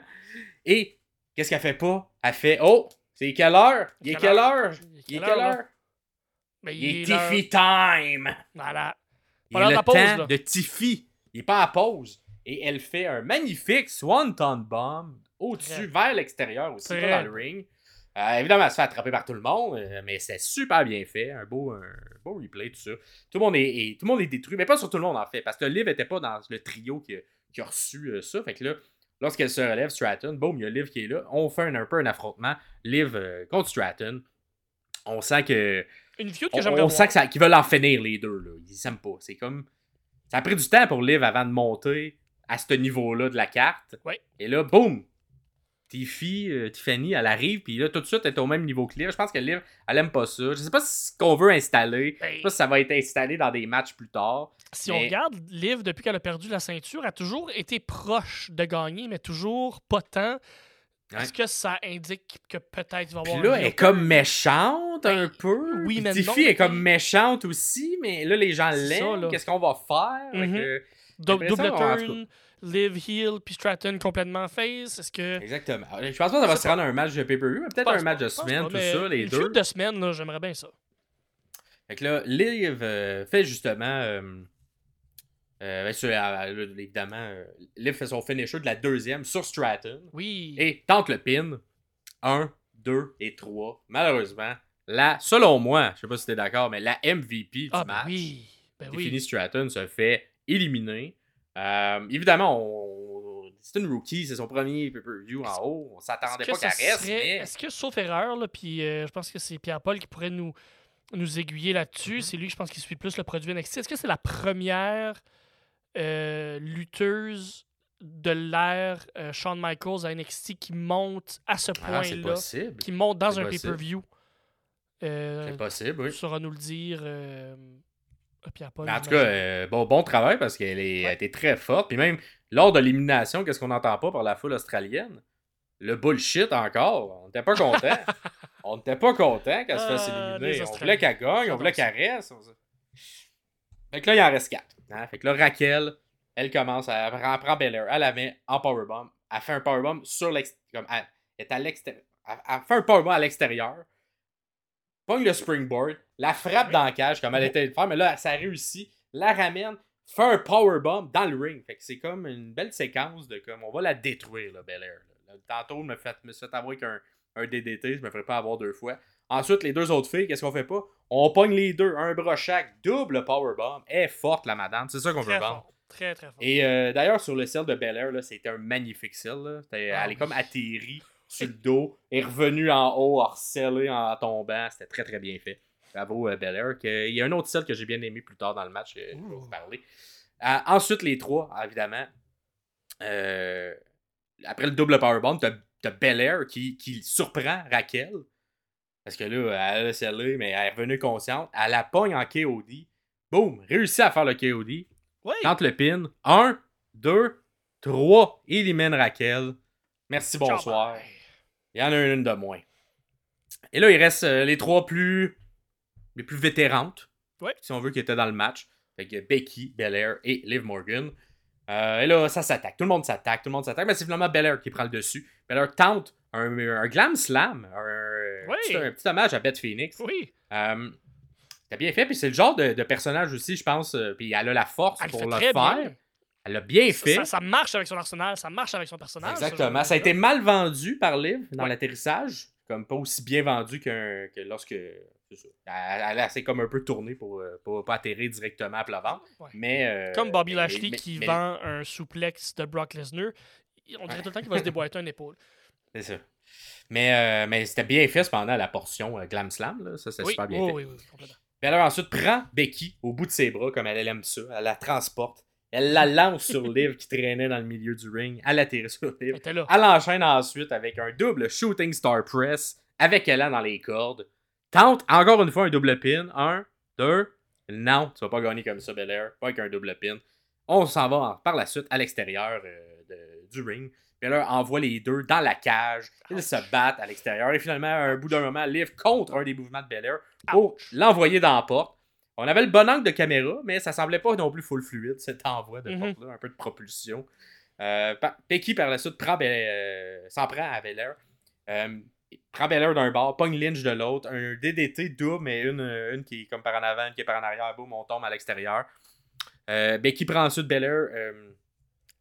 Et qu'est-ce qu'elle fait pas? Elle fait Oh, c'est quelle heure? Il est Quelle heure? Il est quelle heure? Mais Il est Tiffy time! Voilà. Il est le la pause, temps là. de Tiffy. Il est pas à pause. Et elle fait un magnifique Swanton Bomb au-dessus, vers l'extérieur aussi, pas dans le ring. Euh, évidemment, elle se fait attraper par tout le monde, euh, mais c'est super bien fait. Un beau, un beau replay, tout ça. Tout le, monde est, est- tout le monde est détruit, mais pas sur tout le monde en fait, parce que Liv était pas dans le trio qui, a- qui a reçu euh, ça. Fait que là, lorsqu'elle se relève, Stratton, boum, il y a Liv qui est là. On fait un, un peu un affrontement. Liv euh, contre Stratton. On sent que Une feud que on, j'aimerais on voir. sent qu'ils veulent en finir les deux. Là. Ils s'aiment pas. C'est comme. Ça a pris du temps pour Liv avant de monter à ce niveau-là de la carte. Ouais. Et là, boum! Tiffy, euh, Tiffany, elle arrive, puis là, tout de suite, elle est au même niveau que Liv. Je pense que Liv, elle aime pas ça. Je sais pas ce qu'on veut installer. Je Ben, sais pas si ça va être installé dans des matchs plus tard. si mais- on regarde, Liv, depuis qu'elle a perdu la ceinture, a toujours été proche de gagner, mais toujours pas tant. Est-ce que ça indique que peut-être il va Puis avoir là, un elle est comme méchante un peu. oui, Puis mais Tiffy non, est comme méchante aussi, mais là, les gens l'aiment. Qu'est-ce qu'on va faire? Fait Mhm. que- double turn, Liv heel, puis Stratton complètement face? Est-ce que. Exactement. Je pense pas que ça va se rendre à un match de pay-per-view, mais peut-être un match de semaine, pas, tout ça, les une deux. de semaine, là, j'aimerais bien ça. Fait que là, Liv euh, fait justement. euh, euh, ben, là, évidemment, Liv fait son finisher de la deuxième sur Stratton. Oui. Et tente le pin. 1, 2 et 3. Malheureusement, la, selon moi, je sais pas si t'es d'accord, mais la MVP du ah, ben match, oui. Ben oui. Stratton, se fait éliminer. Euh, évidemment, on- c'est une rookie, c'est son premier pay-per-view en haut. On s'attendait pas que qu'elle reste, serait- mais Est-ce que, sauf erreur, là, puis euh, je pense que c'est Pierre-Paul qui pourrait nous, nous aiguiller là-dessus. Mm-hmm. C'est lui, je pense, qui suit plus le produit NXT. Est-ce que c'est la première euh, lutteuse de l'ère Shawn Michaels à NXT qui monte à ce Ah, c'est point-là, possible. qui monte dans un pay-per-view? C'est possible, oui. saura nous le dire Pierre-Paul. Mais en tout cas, euh, bon, bon travail parce qu'elle est- Ouais. elle était très forte. Puis même lors de l'élimination, qu'est-ce qu'on n'entend pas par la foule australienne? Le bullshit encore. On n'était pas content. on n'était pas content qu'elle se fasse Ah, éliminer. On voulait qu'elle gagne, on voulait qu'elle reste. on Fait que là, il en reste quatre. hein. Fait que là, Raquel, elle commence, prend, elle prend Belair, elle la met en powerbomb. Elle fait un powerbomb sur l'extérieur. Elle est à l'extérieur. Elle, elle fait un powerbomb à l'extérieur. Pogne le springboard, la frappe dans la cage comme elle était le faire, mais là, ça réussit, la ramène, fait un powerbomb dans le ring. Fait que c'est comme une belle séquence de comme on va la détruire, là, Belair. là. Là, Tantôt, je me fait, me suis fait avoir avec un, DDT, je me ferais pas avoir deux fois. Ensuite, les deux autres filles, qu'est-ce qu'on fait pas? On pogne les deux, un bras chaque, double powerbomb. Elle est forte, la madame, c'est ça qu'on veut Très vendre. fort. Très, très fort. Et euh, d'ailleurs, sur le ciel de Bel Air, là, c'était un magnifique ciel. Ah elle est oui. comme atterrie sur le dos, est revenue en haut, harcelée en tombant. C'était très très bien fait. Bravo euh, Bel Air. Que- Il y a un autre ciel que j'ai bien aimé plus tard dans le match, euh, je vais Ouh. vous parler. Euh, ensuite, les trois, évidemment. Euh, après le double powerbomb, t'as t'as Bel Air qui, qui surprend Raquel. Parce que là, elle a scellé, mais elle est revenue consciente. Elle la pogne en KOD. Boum! Réussit à faire le KOD. Oui. Tente le pin. 1, 2, 3. Élimine Raquel. Merci, bonsoir. Il y en a une de moins. Et là, il reste euh, les trois plus. Les plus vétérantes. Ouais. Si on veut, qui étaient dans le match. Fait que Becky, Belair et Liv Morgan. Euh, et là, ça s'attaque. Tout le monde s'attaque. Tout le monde s'attaque. Mais c'est finalement Belair qui prend le dessus. Belair tente un, un glam slam. Un, Oui. petit, un petit hommage à Beth Phoenix. Oui. Euh, T'as bien fait. Puis c'est le genre de, de personnage aussi, je pense. euh, puis elle a la force Elle le pour le faire. bien. Elle l'a bien fait. ça, ça marche avec son arsenal, ça marche avec son personnage. Exactement. Ça a été mal vendu par Liv dans Ouais. l'atterrissage. Comme pas aussi bien vendu que lorsque. C'est ça. Elle, elle, elle s'est comme un peu tournée pour, euh, pour pas atterrir directement à plat ventre. Ouais. Mais. euh, Comme Bobby Lashley mais- qui mais- vend un souplex de Brock Lesnar. On dirait tout le temps qu'il va se déboîter une épaule. C'est ça. Mais, euh, mais c'était bien fait cependant la portion euh, Glam Slam. Là. Ça, c'est Oui, super bien oui, fait. oui, oui, complètement. Puis elle ensuite prend Becky au bout de ses bras, comme elle, elle aime ça. Elle la transporte. Elle la lance sur Liv qui traînait dans le milieu du ring. Elle atterrit sur Elle Liv. était là. Elle enchaîne ensuite avec un double Shooting Star Press avec elle dans les cordes. Tente encore une fois un double pin. Un, deux. Non, tu vas pas gagner comme ça, Belair. Pas avec un double pin. On s'en va par la suite à l'extérieur euh, de- du ring. Belair envoie les deux dans la cage. Ils se battent à l'extérieur. Et finalement, à un bout d'un moment, Liv contre un des mouvements de Belair pour l'envoyer dans la porte. On avait le bon angle de caméra, mais ça semblait pas non plus full fluide cet envoi de Mhm. porte-là. Un peu de propulsion. Euh, par la suite, prend Bel- euh, s'en prend à Belair. Euh, prend Belair d'un bord, pogne Lynch de l'autre. Un DDT double, mais une, une qui est comme par en avant, une qui est par en arrière. Boum, on tombe à l'extérieur. Euh, Becky prend ensuite Belair. euh,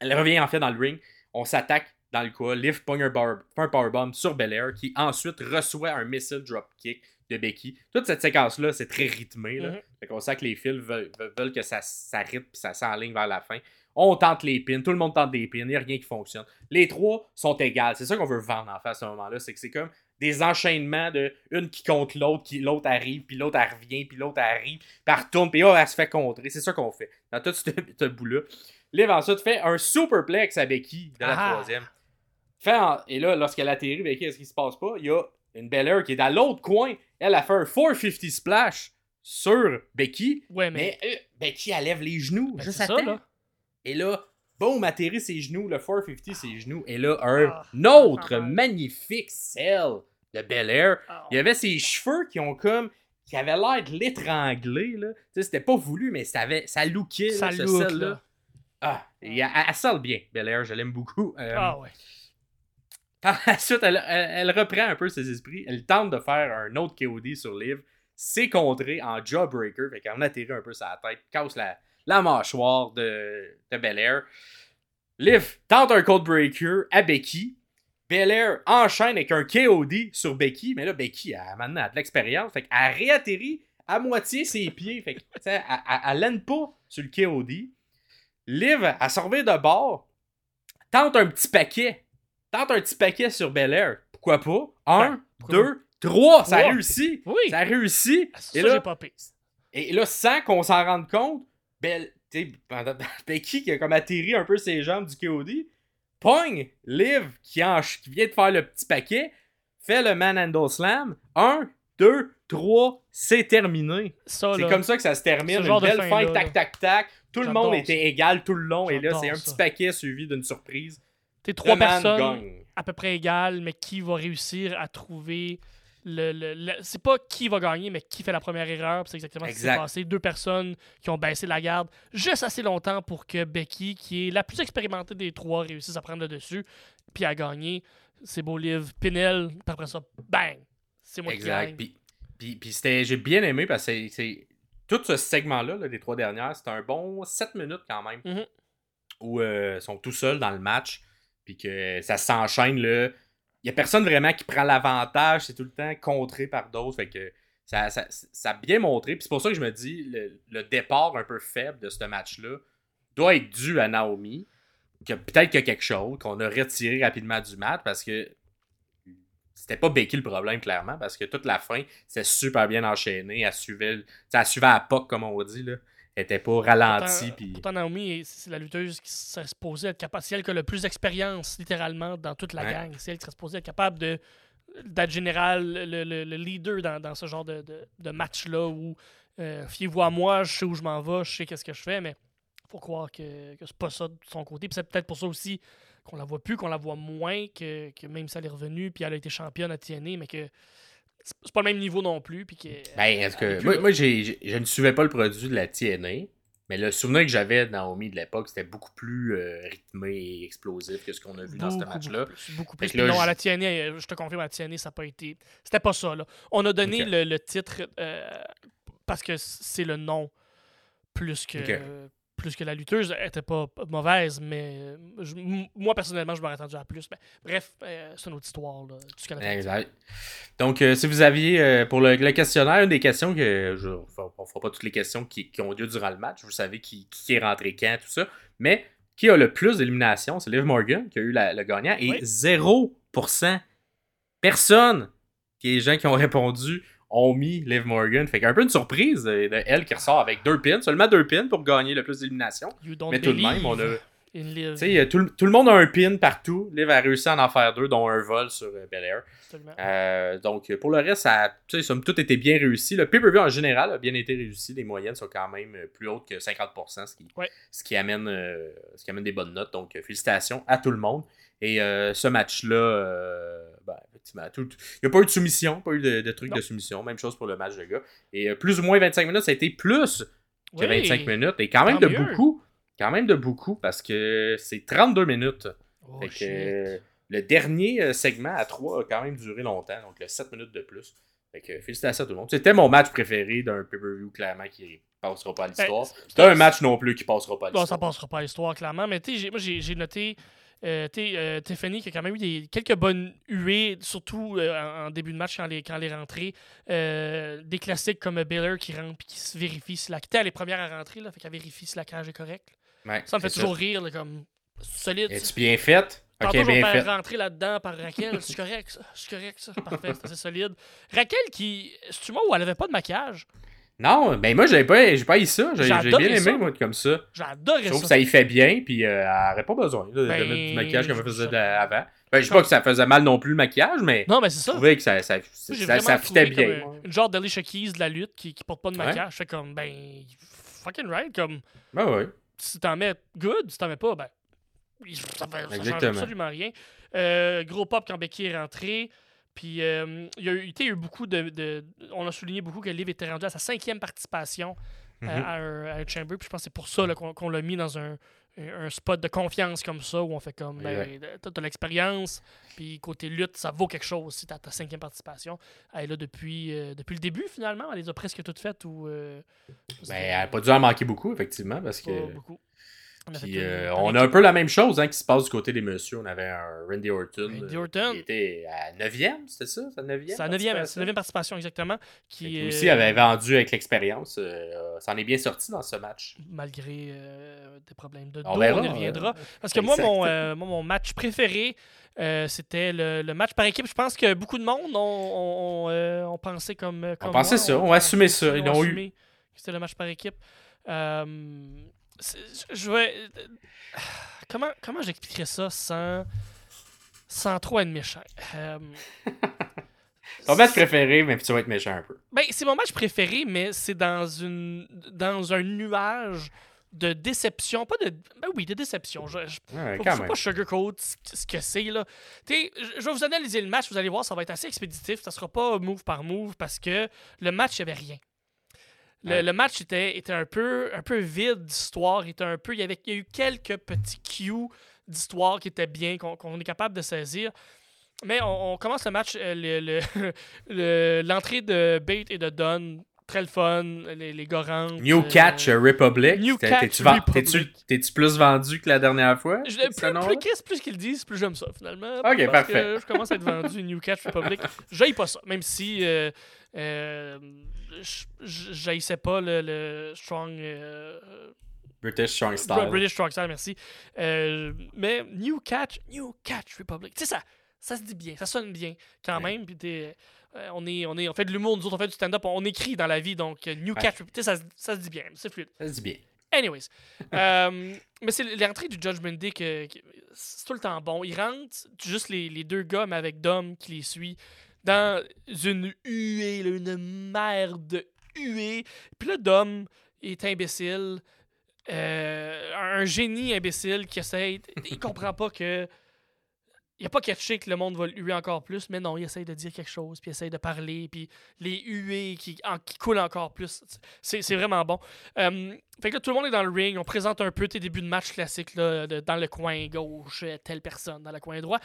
elle revient en fait dans le ring. On s'attaque dans le quoi. Liv pogne un, bar- un powerbomb sur Belair qui ensuite reçoit un missile dropkick de Becky. Toute cette séquence-là, c'est très rythmé. Là. Mhm. Fait qu'on sent que les fils veulent que ça, ça rythme et ça s'enligne vers la fin. On tente les pins, tout le monde tente des pins, il n'y a rien qui fonctionne. Les trois sont égales. C'est ça qu'on veut vendre en fait à ce moment-là. C'est que c'est comme des enchaînements de une qui contre l'autre, qui l'autre arrive, puis l'autre elle revient, puis l'autre elle arrive, puis elle retourne, puis oh, elle se fait contrer. C'est ça qu'on fait. Dans tout ce, ce bout-là. Liv ensuite fait un superplex à Becky de la Ah. troisième. Fait en- Et là, lorsqu'elle atterrit, Becky, est-ce qu'il se passe pas? Il y a une Belair qui est dans l'autre coin. Elle a fait un 450 splash sur Becky. Ouais, mais. Mais euh, Becky, elle lève les genoux. Ben, juste à ça, là. Et là, boum, atterrit ses genoux. Le 450, ses genoux. Et là, un Ah, autre magnifique sel de Bel Air. Ah, Il y avait ses cheveux qui ont comme. qui avaient l'air de l'étrangler. là. Tu sais, c'était pas voulu, mais ça, avait, ça lookait, Ça là, ce look, sel-là. là. Ah, elle, elle sale bien, Bel Air. Je l'aime beaucoup. Euh, Ah, ouais. par la suite, elle, elle- elle reprend un peu ses esprits. Elle tente de faire un autre KOD sur Liv. s'est contré en jawbreaker. Fait qu'on atterrit un peu sa tête, casse la, la mâchoire de, de Belair. Liv tente un code breaker à Becky. Belair enchaîne avec un KOD sur Becky. Mais là, Becky, elle, maintenant, elle a de l'expérience. Fait qu'elle réatterrit à moitié ses pieds. Fait que, elle, elle, elle l'aime pas sur le KOD. Liv, elle se revient de bord. Tente un petit paquet. Tente un petit paquet sur Belair. Pourquoi pas? Un, pourquoi deux, trois. Ça a Trois. réussi. Oui! Ça a réussi. Ça, là, pas et là, sans qu'on s'en rende compte, Belle, pendant- Becky qui a comme atterri un peu ses jambes du KOD, pogne Liv qui, en- qui vient de faire le petit paquet, fait le manhandle slam. Un, deux, trois, c'est terminé. C'est comme ça que ça se termine. Une belle fight, tac, tac, tac. Tout le monde ça. était égal tout le long. Et là, c'est un ça. petit paquet suivi d'une surprise. t'es trois personnes gagne. à peu près égales, mais qui va réussir à trouver le. le- le- C'est pas qui va gagner, mais qui fait la première erreur. C'est exactement ce qui s'est passé. Deux personnes qui ont baissé la garde juste assez longtemps pour que Becky, qui est la plus expérimentée des trois, réussisse à prendre le dessus, puis à gagner. C'est beau, Liv. Pinel, puis après ça, bang! C'est moi qui gagne. Puis, puis, puis c'était, j'ai bien aimé parce que c'est, tout ce segment-là, là, les trois dernières, c'était un bon 7 minutes quand même. Mhm. Où euh, ils sont tout seuls dans le match. Puis que ça s'enchaîne là. N'y a personne vraiment qui prend l'avantage. C'est tout le temps contré par d'autres. Fait que ça, ça, ça a bien montré. C'est pour ça que je me dis, le, le départ un peu faible de ce match-là doit être dû à Naomi. Que peut-être qu'il y a quelque chose qu'on a retiré rapidement du match parce que c'était pas Becky le problème, clairement, parce que toute la fin, c'était super bien enchaîné. Elle suivait, elle à POC, comme on dit. Là. Était pas ralentie. Pourtant, Puis... pourtant, Naomi, c'est la lutteuse qui serait supposée être capable. C'est elle qui a le plus d'expérience, littéralement, dans toute la gang. C'est elle qui serait supposée être capable de d'être général, le, le- le leader dans, dans ce genre de, de- de match-là où euh, fiez-vous à moi, je sais où je m'en vais, je sais qu'est-ce que je fais, mais faut croire que, que c'est pas ça de son côté. Puis c'est peut-être pour ça aussi qu'on la voit plus, qu'on la voit moins, que, que même si elle est revenue, puis elle a été championne à TNA, mais que c'est pas le même niveau non plus. Puis que, Ben, est-ce est que. Moi, moi, j'ai- je ne suivais pas le produit de la TNA, mais le souvenir que j'avais de Naomi de l'époque, c'était beaucoup plus euh, rythmé et explosif que ce qu'on a vu dans ce match-là. Beaucoup plus. Beaucoup plus. là, non, à la TNA, euh, je te confirme, à la TNA, ça n'a pas été. C'était pas ça, là. On a donné le, le titre euh, parce que c'est le nom plus que. Plus que la lutteuse était pas mauvaise, mais euh, je- moi personnellement, je m'aurais attendu à plus. Mais, bref, euh, c'est une autre histoire. Là. Exact. Donc, euh, si vous aviez, euh, pour le, le questionnaire, une des questions que. Je, on fera pas toutes les questions qui, qui ont lieu durant le match. Vous savez qui, qui est rentré quand, tout ça. Mais qui a le plus d'éliminations C'est Liv Morgan qui a eu la- le gagnant. Et Oui. 0% personne qui les gens qui ont répondu ont mis Liv Morgan. Fait qu'un peu une surprise de, de elle qui ressort avec deux pins. Seulement deux pins pour gagner le plus d'éliminations. Mais tout de même, on a. euh, tout, le- tout le monde a un pin partout. Liv a réussi à en faire deux, dont un vol sur euh. Absolument. Euh, donc, pour le reste, ça, somme toute, été bien réussi. Le pay-per-view en général a bien été réussi. Les moyennes sont quand même euh, plus hautes que 50%, ce qui, Ouais. ce qui, amène, euh, ce qui amène des bonnes notes. Donc, euh, félicitations à tout le monde. Et euh, ce match-là, ben, effectivement, tout- il n'y a pas eu de soumission, pas eu de, Non. de soumission. Même chose pour le match de gars. Et euh, plus ou moins 25 minutes, ça a été plus que Oui. 25 minutes. Et quand même de mieux. beaucoup. Quand même de beaucoup parce que c'est 32 minutes. Oh, Fait que, euh, le dernier euh, segment à 3 a quand même duré longtemps, donc le 7 minutes de plus. Fait que, félicitations à tout le monde. C'était mon match préféré d'un pay-per-view, clairement, qui passera pas à l'histoire. Ben, C'était un match non plus qui passera pas à Bon, ça l'histoire. passera pas à l'histoire, clairement. Mais tu sais, moi, j'ai noté euh, euh, Tiffany qui a quand même eu des, quelques bonnes huées, surtout euh, en, début de match quand elle est, quand elle est rentrée. Euh, des classiques comme Baylor qui rentre et qui se vérifie si la. Tu sais, elle est première à rentrer, là, fait qu'elle vérifie si la cage est correcte. Ouais, Ça me fait toujours rire, là, comme solide. Es-tu bien fait? Ok, je bien fait. rentrer là-dedans par Raquel. C'est correct, ça. C'est correct, ça. Parfait, c'est assez solide. Raquel qui. C'est-tu moi où elle avait pas de maquillage? Non, ben moi, j'ai pas, j'ai pas eu ça. J'ai bien aimé, ça. moi, comme ça. J'adorais Je trouve ça. que ça y fait bien, puis euh, elle aurait pas besoin là, de Ben, mettre du maquillage comme elle faisait je- avant. Ben, je sais pas que ça faisait mal non plus le maquillage, mais Non, mais c'est je ça. trouvais que ça, ça, ça, ça fitait bien. comme une genre d'Alicia Keys de la lutte qui, qui porte pas de maquillage. Je fais comme, ben, fucking right. Comme, Ouais, ouais. si t'en mets good, si t'en mets pas, ben, ça, fait, ça change absolument rien. Euh, gros pop quand Becky est rentrée. Puis, euh, il y a eu, tu sais, il y a eu beaucoup de, de- On a souligné beaucoup que Liv était rendu à sa cinquième participation euh, Mhm. à, un, à un Chamber. Puis, je pense que c'est pour ça qu'on l'a mis dans un, un spot de confiance comme ça où on fait comme ben, t'as de l'expérience puis côté lutte ça vaut quelque chose si t'as ta cinquième participation elle est là depuis euh, depuis le début finalement elle les a presque toutes faites ou euh, ben, elle n'a pas dû en manquer beaucoup effectivement parce que beaucoup. Euh, on, a un peu la même chose hein, qui se passe du côté des messieurs. On avait un Randy Orton. Randy Orton. Qui était à 9e, c'était ça? Sa 9e C'est la 9e, participation, exactement. Qui, aussi avait vendu avec l'expérience. Euh, ça en est bien sorti dans ce match. Malgré euh, des problèmes de dos, on, y reviendra. Parce que moi mon, mon, match préféré, c'était le, match par équipe. Je pense que beaucoup de monde ont, ont, pensé comme, comme. On pensait ça, on, a assumé ça. Ils l'ont eu. C'était le match par équipe. Euh, je vais. Comment, comment j'expliquerais ça sans, sans trop être méchant? Euh, Ton match préféré, mais tu vas être méchant un peu. Ben, c'est mon match préféré, mais c'est dans une dans un nuage de déception. Pas de. Ben oui, de déception. Je, je ouais, pas sugarcoat ce que c'est, là. Je vais vous analyser le match, vous allez voir, ça va être assez expéditif. Ça sera pas move par move parce que le match, il n'y avait rien. Le, match était, était un, peu, un peu vide d'histoire. Il, un peu, il, y avait, il y a eu quelques petits cues d'histoire qui étaient bien, qu'on est capable de saisir. Mais on, commence le match, euh, l'entrée de Bate et de Dunn, très le fun, les, les Gorans. New euh, Catch Republic. New Catch Republic. T'es-tu plus vendu que la dernière fois? Je, plus, plus, plus qu'ils disent, plus j'aime ça, finalement. Ok, parfait. je commence à être vendu New Catch Republic. J'aille pas ça, même si... Euh, euh, j'haïssais pas le, le strong. Euh, British Strong Style. British Strong Style, merci. Euh, mais New Catch, New Catch Republic. Tu sais, ça, ça se dit bien, ça sonne bien quand même. Puis on, est, on, est, on fait de l'humour, nous autres, on fait du stand-up, on, écrit dans la vie, donc New Catch Catch, ça, ça, se dit bien, c'est fluide. Ça se dit bien. Anyways. euh, mais c'est l'entrée du Judgment Day que, c'est tout le temps bon. Il rentre, juste les, les deux gars, mais avec Dom qui les suit dans une huée, une mer de huée. Puis là, Dom est imbécile. Euh, un génie imbécile qui essaie. Il comprend pas que. Il a pas catché que le monde va le huer encore plus, mais non, il essaie de dire quelque chose, puis il essaie de parler, puis les huées qui, coulent encore plus. C'est vraiment bon. Euh, fait que là, tout le monde est dans le ring. On présente un peu tes débuts de match classiques là, dans le coin gauche, telle personne, dans le coin droit.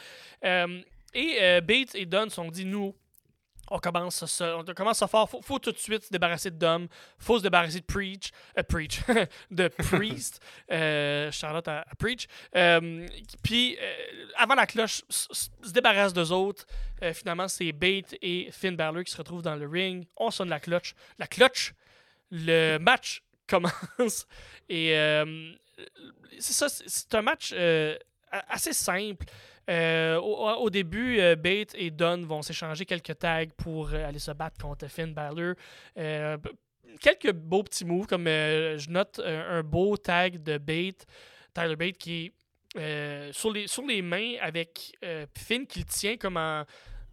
Euh, et euh, Bates et Dunn sont dit nous, on commence ça, on commence à faire. Faut, faut tout de suite se débarrasser de Dom. Faut se débarrasser de Preach. Euh, Preach. de Priest. euh, Charlotte à, Preach. Euh, puis, avant la cloche, se débarrasse d'eux autres. finalement, c'est Bate et Finn Balor qui se retrouvent dans le ring. On sonne la cloche. La cloche, le match commence. Et c'est ça, c'est un match assez simple. Euh, au, début, euh, Bate et Dunn vont s'échanger quelques tags pour euh, aller se battre contre Finn Balor. quelques beaux petits moves, comme je note un, beau tag de Bate, Tyler Bate, qui est sur, les, sur les mains avec Finn qui le tient comme en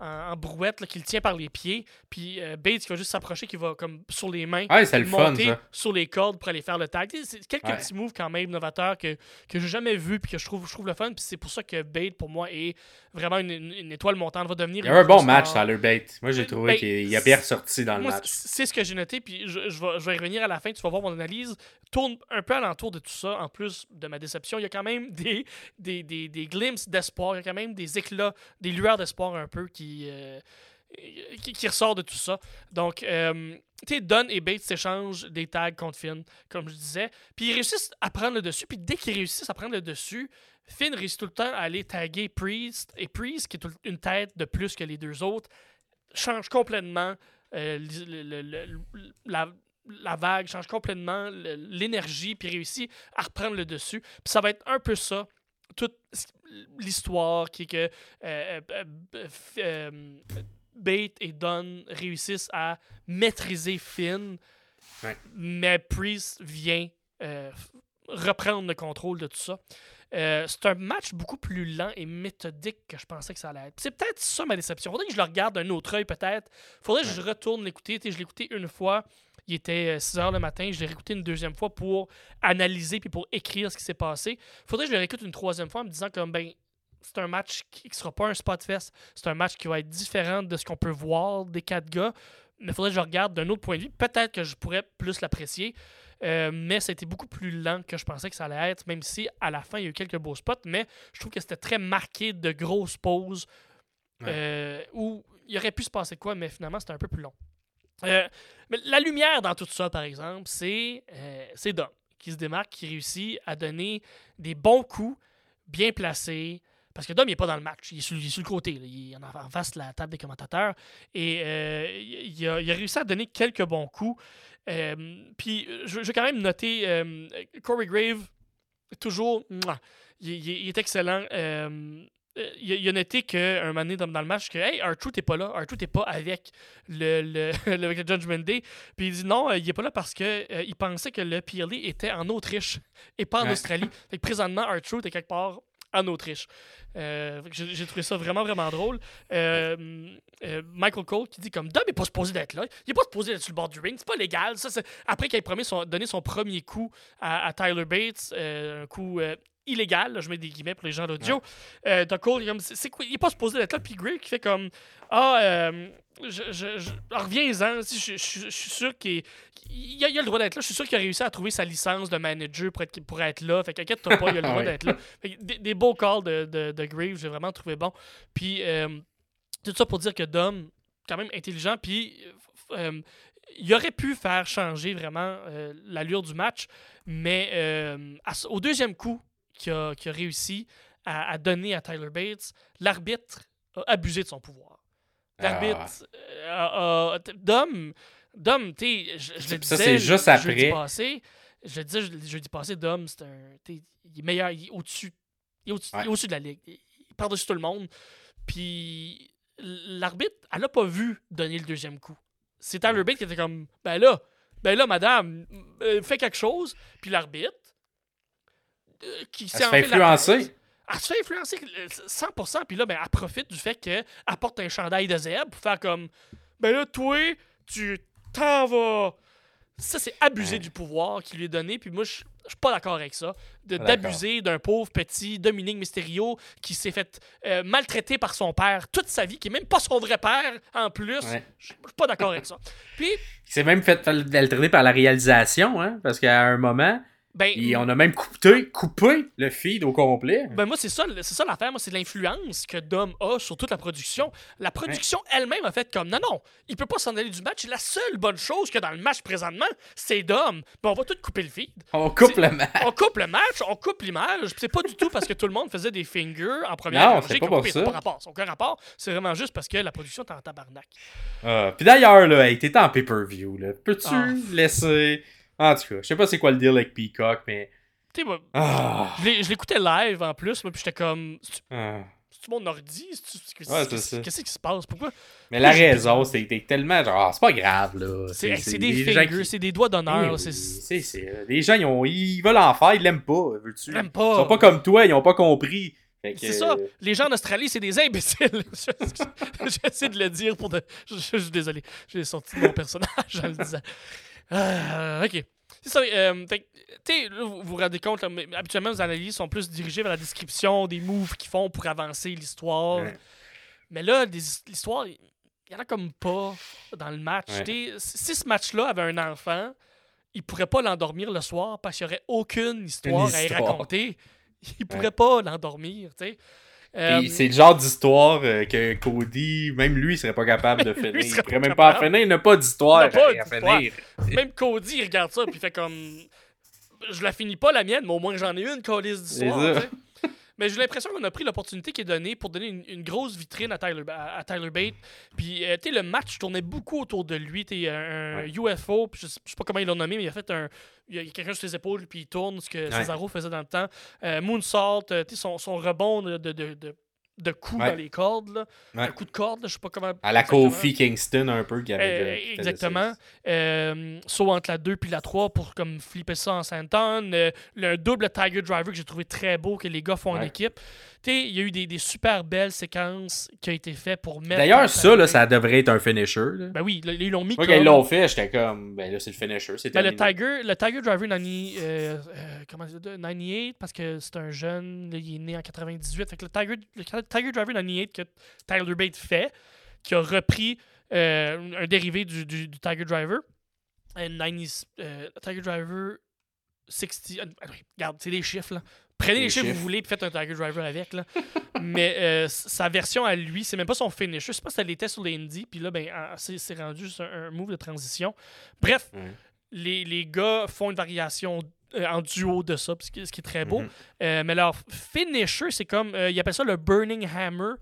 en, brouette, qui le tient par les pieds. Puis euh, Bates qui va juste s'approcher, qui va comme sur les mains, monter sur les cordes pour aller faire le tag. C'est quelques petits moves quand même novateurs que, que j'ai jamais vu puis que je trouve, je trouve le fun. Puis c'est pour ça que Bates, pour moi, est vraiment une, étoile montante. Va devenir Il y a un bon match, Tyler Bate. Moi, j'ai trouvé ben, qu'il a bien ressorti dans le match. C'est ce que j'ai noté. Puis je, je, vais, je vais y revenir à la fin. Tu vas voir mon analyse. Tourne un peu alentour de tout ça. En plus de ma déception, il y a quand même des, des, des, des glimpses d'espoir. Il y a quand même des éclats, des lueurs d'espoir un peu qui euh, ressort de tout ça. Donc, euh, tu sais, Dunn et Bates s'échangent des tags contre Finn, comme je disais. Puis ils réussissent à prendre le dessus. Puis dès qu'ils réussissent à prendre le dessus, Finn réussit tout le temps à aller taguer Priest. Et Priest, qui est une tête de plus que les deux autres, change complètement euh, la, vague, change complètement l'énergie, puis réussit à reprendre le dessus. Puis ça va être un peu ça toute l'histoire qui est que euh, euh, euh, Bate et Dunn réussissent à maîtriser Finn, mais Priest vient reprendre le contrôle de tout ça. c'est un match beaucoup plus lent et méthodique que je pensais que ça allait être. C'est peut-être ça ma déception. Faudrait que je le regarde d'un autre œil, peut-être. Faudrait que je retourne l'écouter. Je l'ai écouté une fois. Il était 6 euh, h le matin. Je l'ai réécouté une deuxième fois pour analyser puis pour écrire ce qui s'est passé. Faudrait que je le réécoute une troisième fois en me disant comme ben c'est un match qui ne sera pas un spot fest. C'est un match qui va être différent de ce qu'on peut voir des quatre gars. Mais il faudrait que je regarde d'un autre point de vue. Peut-être que je pourrais plus l'apprécier. Euh, mais ça a été beaucoup plus lent que je pensais que ça allait être, même si à la fin, il y a eu quelques beaux spots. Mais je trouve que c'était très marqué de grosses pauses euh, où il aurait pu se passer quoi, mais finalement, c'était un peu plus long. Euh, mais la lumière dans tout ça, par exemple, c'est c'est Dom qui se démarque, qui réussit à donner des bons coups bien placés, parce que Dom, n'est pas dans le match. Il est sur, le côté. Il est en, face de la table des commentateurs. Et euh, il, a, réussi à donner quelques bons coups. Euh, puis, je, vais quand même noter euh, Corey Grave, toujours, il, est excellent. Il, a noté qu'un moment donné dans, le match que Hey, R-Truth n'est pas là. R-Truth n'est pas avec le, le, Judgment Day. Puis il dit non, il n'est pas là parce qu'il il pensait que le PLE était en Autriche et pas en Australie. Fait que présentement, R-Truth est quelque part en Autriche. Euh, j'ai trouvé ça vraiment, vraiment drôle. Euh, euh, Michael Cole qui dit comme Dom n'est pas supposé d'être là. Il n'est pas supposé d'être sur le bord du ring. C'est pas légal. Ça, Après qu'il ait promis son, donné son premier coup à, Tyler Bates, un coup illégal, je mets des guillemets pour les gens d'audio. Ouais. Cole, c'est quoi, il n'est pas supposé d'être là. Puis Greg qui fait comme Ah, je, je, reviens-en. Je, suis sûr qu'il il a, le droit d'être là. Je suis sûr qu'il a réussi à trouver sa licence de manager pour être, pour être là. Fait qu'inquiète-toi pas, il a le droit d'être là. Des, beaux calls de, de, de Graves, j'ai vraiment trouvé bon. Puis, euh, tout ça pour dire que Dom, quand même intelligent, puis euh, il aurait pu faire changer vraiment euh, l'allure du match, mais au deuxième coup qu'il a, a, réussi à, à donner à Tyler Bates, l'arbitre a abusé de son pouvoir. L'arbitre. Ah. Euh, Dom, Dom, tu je, je le disais. Ça, c'est juste après. Jeudi passé, je le disais jeudi passé, Dom, c'est un. Il est meilleur, il est au-dessus. Il est au-dessus de la ligue. Il par-dessus tout le monde. Puis l'arbitre, elle n'a pas vu donner le deuxième coup. C'est Tyler Bates qui était comme Ben là, ben là, madame, euh, fais quelque chose. Puis l'arbitre, qui s'est fait influencer elle se fait influencer 100%, puis là, ben, elle profite du fait qu'elle apporte un chandail de zèbre pour faire comme Ben là, toi, tu t'en vas. Ça, c'est abuser du pouvoir qui lui est donné, puis moi, je suis pas d'accord avec ça. D'abuser d'un pauvre petit Dominique Mysterio qui s'est fait euh, maltraiter par son père toute sa vie, qui est même pas son vrai père en plus. Je suis pas d'accord avec ça. Puis. Il s'est même fait maltraiter par la réalisation, hein, parce qu'à un moment ben, Et on a même coupé, coupé le feed au complet. Ben moi, c'est ça, c'est ça l'affaire. Moi, c'est l'influence que Dom a sur toute la production. La production elle-même a fait comme non, non, il peut pas s'en aller du match. La seule bonne chose que dans le match présentement, c'est Dom. Ben, on va tout couper le feed. On coupe le match. On coupe le match, on coupe l'image. C'est pas du tout parce que tout le monde faisait des fingers en première Non, c'est pas pour ça. Pas rapport. aucun rapport. C'est vraiment juste parce que la production est en tabarnak. Ah, puis d'ailleurs, là, hey, t'étais en pay-per-view. Peux-tu ah. laisser en tout cas, je sais pas c'est quoi le deal avec Peacock, mais. Tu sais, moi, ah. je l'écoutais live en plus, moi, puis j'étais comme. Ah. C'est mon ordi? Qu'est-ce qui se passe? Pourquoi? Mais la raison, c'est que tellement genre, ah, c'est pas grave, là. C'est des, fingers, c'est des doigts d'honneur. c'est les gens, ils, ont, ils veulent en faire, ils l'aiment pas. Veux-tu? Ils l'aiment pas. Ils sont pas comme toi, ils ont pas compris. C'est ça. Les gens en Australie, c'est des imbéciles. J'essaie de le dire pour de. Je, suis désolé. J'ai sorti mon personnage en le disant. Ah, ok. C'est ça. Euh, vous vous rendez compte, habituellement, les analyses sont plus dirigées vers la description des moves qu'ils font pour avancer l'histoire. Mais là, l'histoire, il y en a comme pas dans le match. Si ce match-là avait un enfant, il pourrait pas l'endormir le soir parce qu'il n'y aurait aucune histoire, à y raconter. Il pourrait pas l'endormir, tu sais. Euh, c'est le genre d'histoire euh, que Cody, même lui, serait pas capable de finir. il pourrait même pas finir, il n'a pas d'histoire à, finir. Même Cody, il regarde ça, puis il fait comme. Je la finis pas la mienne, mais au moins j'en ai une, calice d'histoire. Mais j'ai l'impression qu'on a pris l'opportunité qui est donnée pour donner une, grosse vitrine à Tyler, à, Tyler Bate. Puis, euh, tu sais, le match tournait beaucoup autour de lui. Tu un, UFO, je, sais, sais pas comment ils l'ont nommé, mais il a fait un. Il y a quelqu'un sur ses épaules, puis il tourne, ce que Cesaro faisait dans le temps. Euh, Moonsault, euh, son, son rebond de, de, de de coups dans les cordes. Là. Un coup de corde, je sais pas comment. À la Kofi Kingston, un peu. Qui avait euh, exactement. Euh, saut entre la 2 puis la 3 pour comme flipper ça en Santon. Euh, le double Tiger Driver que j'ai trouvé très beau, que les gars font en équipe il y a eu des, des, super belles séquences qui ont été faites pour mettre. D'ailleurs, ça, là, ça devrait être un finisher. Ben oui, ils l'ont mis. Moi, comme... quand ils l'ont fait, j'étais comme, ben là, c'est le finisher. Ben, le, Tiger, le Tiger Driver 90, euh, euh, comment 98, parce que c'est un jeune, il est né en 98. Fait que le Tiger, le Tiger Driver 98 que Tyler Bate fait, qui a repris euh, un dérivé du, du, du Tiger Driver. euh, 90, euh, Tiger Driver 60. euh, regarde, c'est des chiffres là. Prenez les chiffres que vous voulez puis faites un Tiger Driver avec là. Mais euh, sa version à lui, c'est même pas son finish. Je sais pas si ça l'était sur les Indies, puis là, ben, en- c'est rendu juste un, un move de transition. Bref. Les, les gars font une variation euh, en duo de ça, ce qui, ce qui est très beau. Mhm. Euh, mais leur finisher, c'est comme. euh, ils appellent ça le Burning Hammer.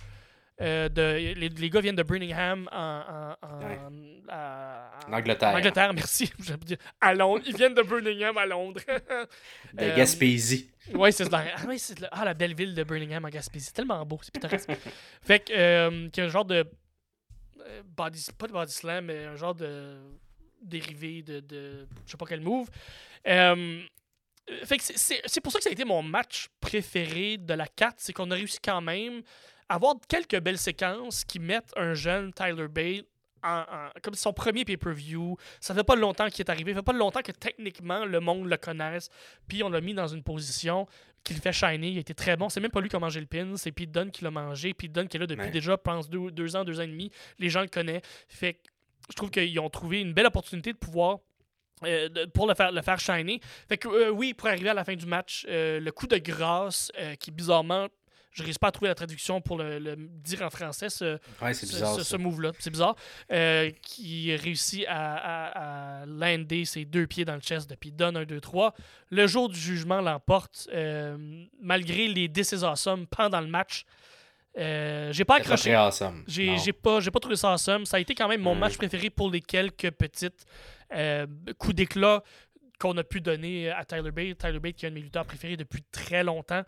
Euh, de, les, les gars viennent de Birmingham en, en, en- Ouais. En Angleterre. en Angleterre, merci. À Londres. Ils viennent de Birmingham à Londres. De Euh, Gaspésie. Oui, c'est la, ah, oui, c'est la, ah, la belle ville de Birmingham en Gaspésie. C'est tellement beau, c'est pittoresque. fait que, euh, qu'il y a un genre de. euh, body, pas de body slam, mais un genre de dérivé de. de je sais pas quel move. Euh, fait que c'est- c'est c'est pour ça que ça a été mon match préféré de la carte. C'est qu'on a réussi quand même à avoir quelques belles séquences qui mettent un jeune Tyler Bate en- en- comme son premier pay-per-view. Ça fait pas longtemps qu'il est arrivé. Ça fait pas longtemps que techniquement le monde le connaisse. Puis on l'a mis dans une position qui le fait shiner. Il a été très bon. C'est même pas lui qui a mangé le pin. C'est Pete Dunne qui l'a mangé. Pete Dunne qui est là depuis Ouais. déjà, je pense, deux, deux ans, deux ans et demi. Les gens le connaissent. Fait je trouve qu'ils ont trouvé une belle opportunité de pouvoir. euh, de- pour le faire, le faire shiner. Fait que euh, oui, pour arriver à la fin du match, euh, le coup de grâce qui bizarrement, je réussis pas à trouver la traduction pour le, le dire en français, ce, Ouais, c'est ce- bizarre. ce, ce move-là. C'est bizarre. Qui réussit à, à, à lander ses deux pieds dans le chest depuis donne 1, 2, 3. Le jour du jugement l'emporte, malgré les is awesome pendant le match. Euh, j'ai pas accroché. J'ai j'ai pas, j'ai pas trouvé ça awesome. Ça a été quand même mon Mm. match préféré pour les quelques petites euh, coups d'éclat qu'on a pu donner à Tyler Bate. Tyler Bate qui est un de mes lutteurs préférés depuis très longtemps.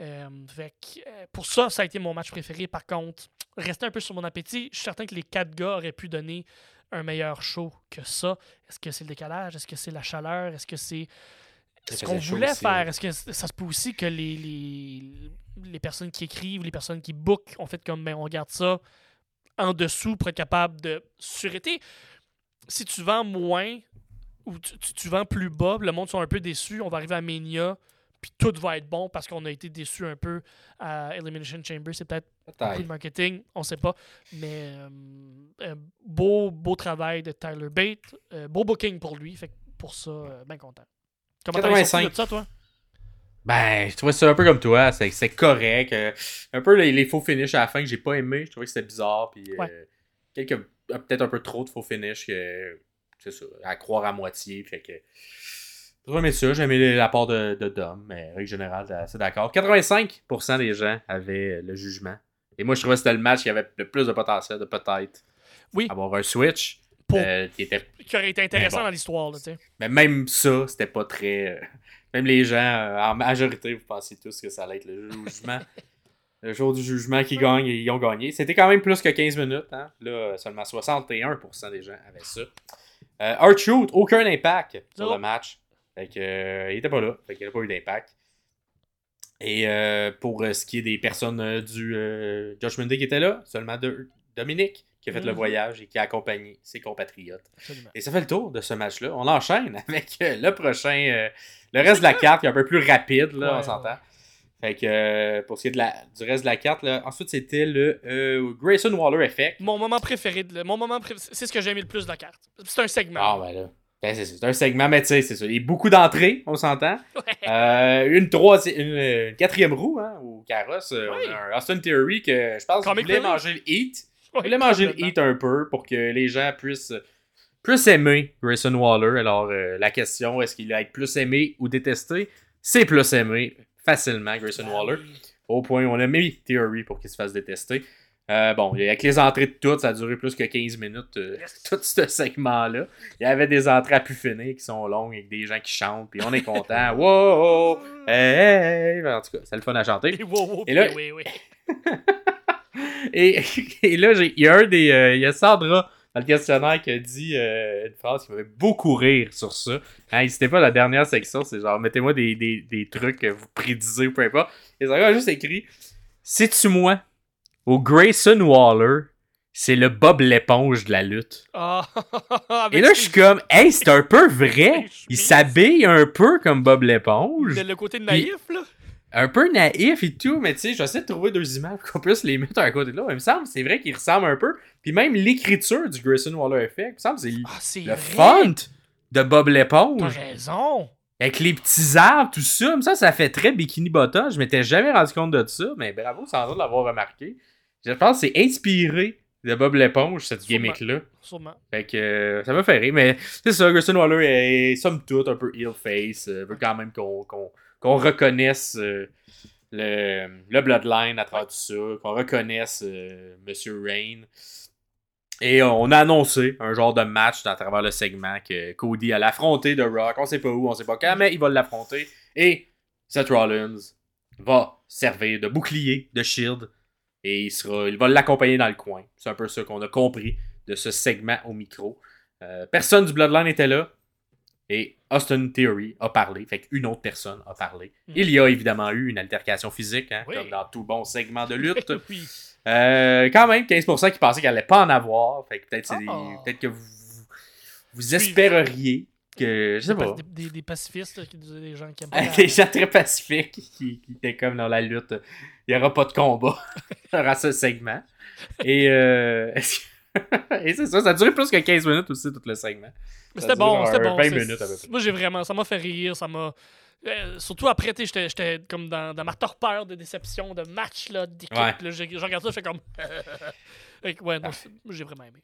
Euh, fait que, euh, pour ça, ça a été mon match préféré. Par contre, rester un peu sur mon appétit. Je suis certain que les quatre gars auraient pu donner un meilleur show que ça. Est-ce que c'est le décalage? Est-ce que c'est la chaleur? Est-ce que c'est ce qu'on voulait aussi, faire? ouais. Est-ce que ça se peut aussi que les, les, les personnes qui écrivent, les personnes qui bookent ont fait comme ben, on garde ça en dessous pour être capable de suréter? Si tu vends moins ou tu, tu- tu vends plus bas, le monde sont un peu déçus, on va arriver à Mania, puis tout va être bon parce qu'on a été déçus un peu à Elimination Chamber. C'est peut-être beaucoup de marketing, on sait pas. Mais euh, euh, beau, beau travail de Tyler Bate. euh, beau booking pour lui. Fait que pour ça, euh, bien content. Comment t'as 85. sorti de ça, toi? Ben, je trouvais ça un peu comme toi, c'est c'est correct. euh, un peu les, les faux finishes à la fin que j'ai pas aimé, je trouvais que c'était bizarre. Puis, euh, quelques, euh, peut-être un peu trop de faux finishes que, c'est ça, à croire à moitié. Fait que, j'ai aimé ça, j'ai aimé la part de, de Dom, mais règle générale, c'est d'accord. 85% des gens avaient le jugement. Et moi, je trouvais que c'était le match qui avait le plus de potentiel de peut-être Oui. avoir un switch. Pour, euh, qui était qui aurait été intéressant bon. dans l'histoire, là, mais même ça, c'était pas très. euh, Même les gens, euh, en majorité, vous pensez tous que ça allait être le jugement. le jour du jugement qui gagne et ils ont gagné. C'était quand même plus que 15 minutes. Hein? Là, seulement 61% des gens avaient ça. Euh, Art Shoot, aucun impact sur le match. Fait que, euh, il était pas là. Fait qu'il n'a pas eu d'impact. Et euh, pour ce qui est des personnes du Josh Monday qui étaient là, seulement deux. Dominique qui a fait le Mhm. voyage et qui a accompagné ses compatriotes. Absolument. Et ça fait le tour de ce match-là. On enchaîne avec euh, le prochain. euh, le reste de la carte qui est un peu plus rapide, là, Ouais, on s'entend. Fait que euh, pour ce qui est de la, du reste de la carte, là, ensuite c'était le euh, Grayson Waller Effect. Mon moment préféré, de, mon moment c'est ce que j'ai aimé le plus de la carte. C'est un segment. Ah, ben là. Ben, c'est, un segment, mais tu sais, c'est ça. Il y a beaucoup d'entrées, on s'entend. Ouais. Euh, une, troisième, une, quatrième roue, hein, au carrosse. Oui. On a un Austin Theory que je pense qu'il voulait manger le heat. Il voulait manger le heat un peu pour que les gens puissent, puissent aimer Grayson Waller. Alors, euh, la question, est-ce qu'il va être plus aimé ou détesté? C'est plus aimé facilement, Grayson Ah Waller. Au point où on a mis Theory pour qu'il se fasse détester. Euh, bon, avec les entrées de toutes, ça a duré plus que 15 minutes, euh, tout ce segment-là. Il y avait des entrées à pu finir qui sont longues avec des gens qui chantent, puis on est content. wow! Hey, hey! En tout cas, c'est le fun à chanter. Et wow, wow, Et là- oui, oui. Et, et là, il y a un des. euh, il y a Sandra dans le questionnaire qui a dit euh, une phrase qui m'avait beaucoup rire sur ça. Hein, N'hésitez pas à la dernière section, c'est genre mettez-moi des, des, des trucs que vous prédisez ou peu importe. Et Sandra a juste écrit Sais-tu moi, au Grayson Waller, c'est le Bob l'éponge de la lutte. Ah, Et là, je suis comme, hey, c'est un peu vrai. Il s'habille un peu comme Bob l'éponge. Le, le côté naïf, là. Un peu naïf et tout, mais tu sais, j'essaie de trouver deux images qu'on puisse les mettre à côté de l'autre. Mais Il me semble, c'est vrai qu'il ressemble un peu. Puis même l'écriture du Grayson Waller Effect, il me semble, c'est Ah, c'est le font de Bob T'as l'éponge. raison. Avec les petits arbres, tout ça. Ça, ça fait très Bikini Bottom. Je m'étais jamais rendu compte de ça, mais bravo, sans doute l'avoir remarqué. Je pense que c'est inspiré de Bob l'éponge, cette gimmick-là. Sûrement. Fait que euh, ça m'a fait rire, mais c'est ça, Grayson Waller est somme toute un peu ill face, euh, veut quand même qu'on qu'on- qu'on reconnaisse euh, le, Bloodline à travers tout ça, qu'on reconnaisse euh, Monsieur Rain. Et on a annoncé un genre de match à travers le segment que Cody allait affronter The Rock. On sait pas où, on sait pas quand, mais il va l'affronter. Et Seth Rollins va servir de bouclier, de shield. Et il, sera, il va l'accompagner dans le coin. C'est un peu ça qu'on a compris de ce segment au micro. Euh, personne du Bloodline était là. Et Austin Theory a parlé. Fait qu'une autre personne a parlé. Mhm. Il y a évidemment eu une altercation physique, hein, Oui. comme dans tout bon segment de lutte. oui. Euh, quand même, 15% qui pensaient qu'elle allait pas en avoir. Fait que peut-être Oh. peut-être que vous, vous espéreriez que. Je sais pas. des- des pacifistes, qui disaient des gens qui aiment pas. Des gens très pacifiques qui, qui étaient comme dans la lutte. Il n'y aura pas de combat. Il y aura ce segment. Et, euh, Et c'est ça, ça a duré plus que 15 minutes aussi, tout le segment. C'était bon, c'était bon. 20 c'est- minutes à peu près. Moi, j'ai vraiment, ça m'a fait rire, ça m'a. euh, surtout après, j'étais- comme dans, dans ma torpeur de déception, de match, là, d'équipe. Ouais. j'ai regardé ça, je fais comme. Ouais, moi, j'ai vraiment aimé.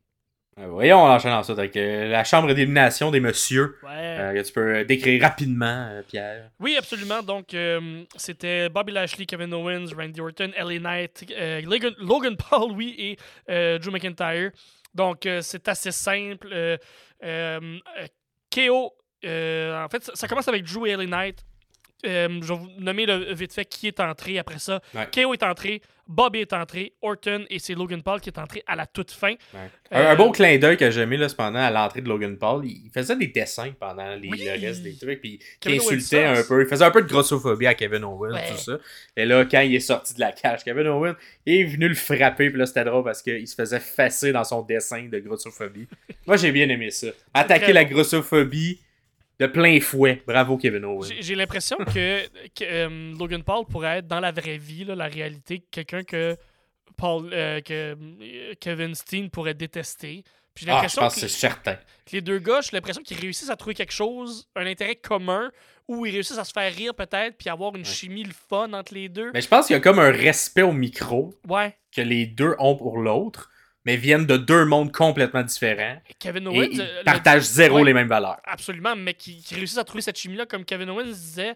Euh, voyons, on enchaîne ensuite avec euh, la chambre d'élimination des messieurs. Ouais. Euh, que tu peux décrire rapidement, euh, Pierre. Oui, absolument. Donc, euh, c'était Bobby Lashley, Kevin Owens, Randy Orton, LA Knight, euh, Logan, Paul, oui, et euh, Drew McIntyre. Donc, euh, c'est assez simple. Euh, euh, KO, en fait, ça, commence avec Drew LA Knight. Euh, je vais vous nommer le, vite fait qui est entré après ça. Ouais. KO est entré, Bobby est entré, Orton et c'est Logan Paul qui est entré à la toute fin. Ouais. Euh, Un, beau clin d'œil que j'ai aimé là, cependant à l'entrée de Logan Paul. Il faisait des dessins pendant les, Oui. le reste des trucs. Puis il insultait un peu. Il faisait un peu de grossophobie à Kevin Owens, Ouais. tout ça. Et là, quand il est sorti de la cage, Kevin Owens est venu le frapper. Puis là, c'était drôle parce qu'il se faisait fesser dans son dessin de grossophobie. Moi, j'ai bien aimé ça. Attaquer la grossophobie de plein fouet. Bravo, Kevin Owens. J'ai- l'impression que, que, euh, Logan Paul pourrait être dans la vraie vie, là, la réalité, quelqu'un que Paul, euh, que euh, Kevin Steen pourrait détester. Puis j'ai Ah, je pense que, que c'est certain. que les deux gars, j'ai l'impression qu'ils réussissent à trouver quelque chose, un intérêt commun, ou ils réussissent à se faire rire peut-être, puis avoir une chimie le fun entre les deux. Mais je pense qu'il y a comme un respect au micro Ouais. que les deux ont pour l'autre, mais viennent de deux mondes complètement différents. Kevin Et Owens ils euh, le- partagent zéro ouais. les mêmes valeurs. Absolument, mais qui, qui réussissent à trouver cette chimie-là, comme Kevin Owens disait,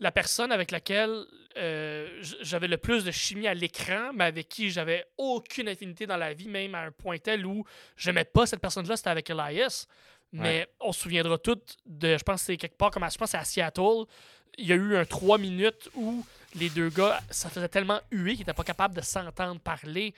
la personne avec laquelle euh, j'avais le plus de chimie à l'écran, mais avec qui j'avais aucune affinité dans la vie, même à un point tel où j'aimais pas cette personne-là, c'était avec Elias. Mais on se souviendra toutes de, je pense que c'est quelque part comme à, je pense à Seattle, il y a eu un 3 minutes où les deux gars, ça faisait tellement hué qu'ils n'étaient pas capables de s'entendre parler.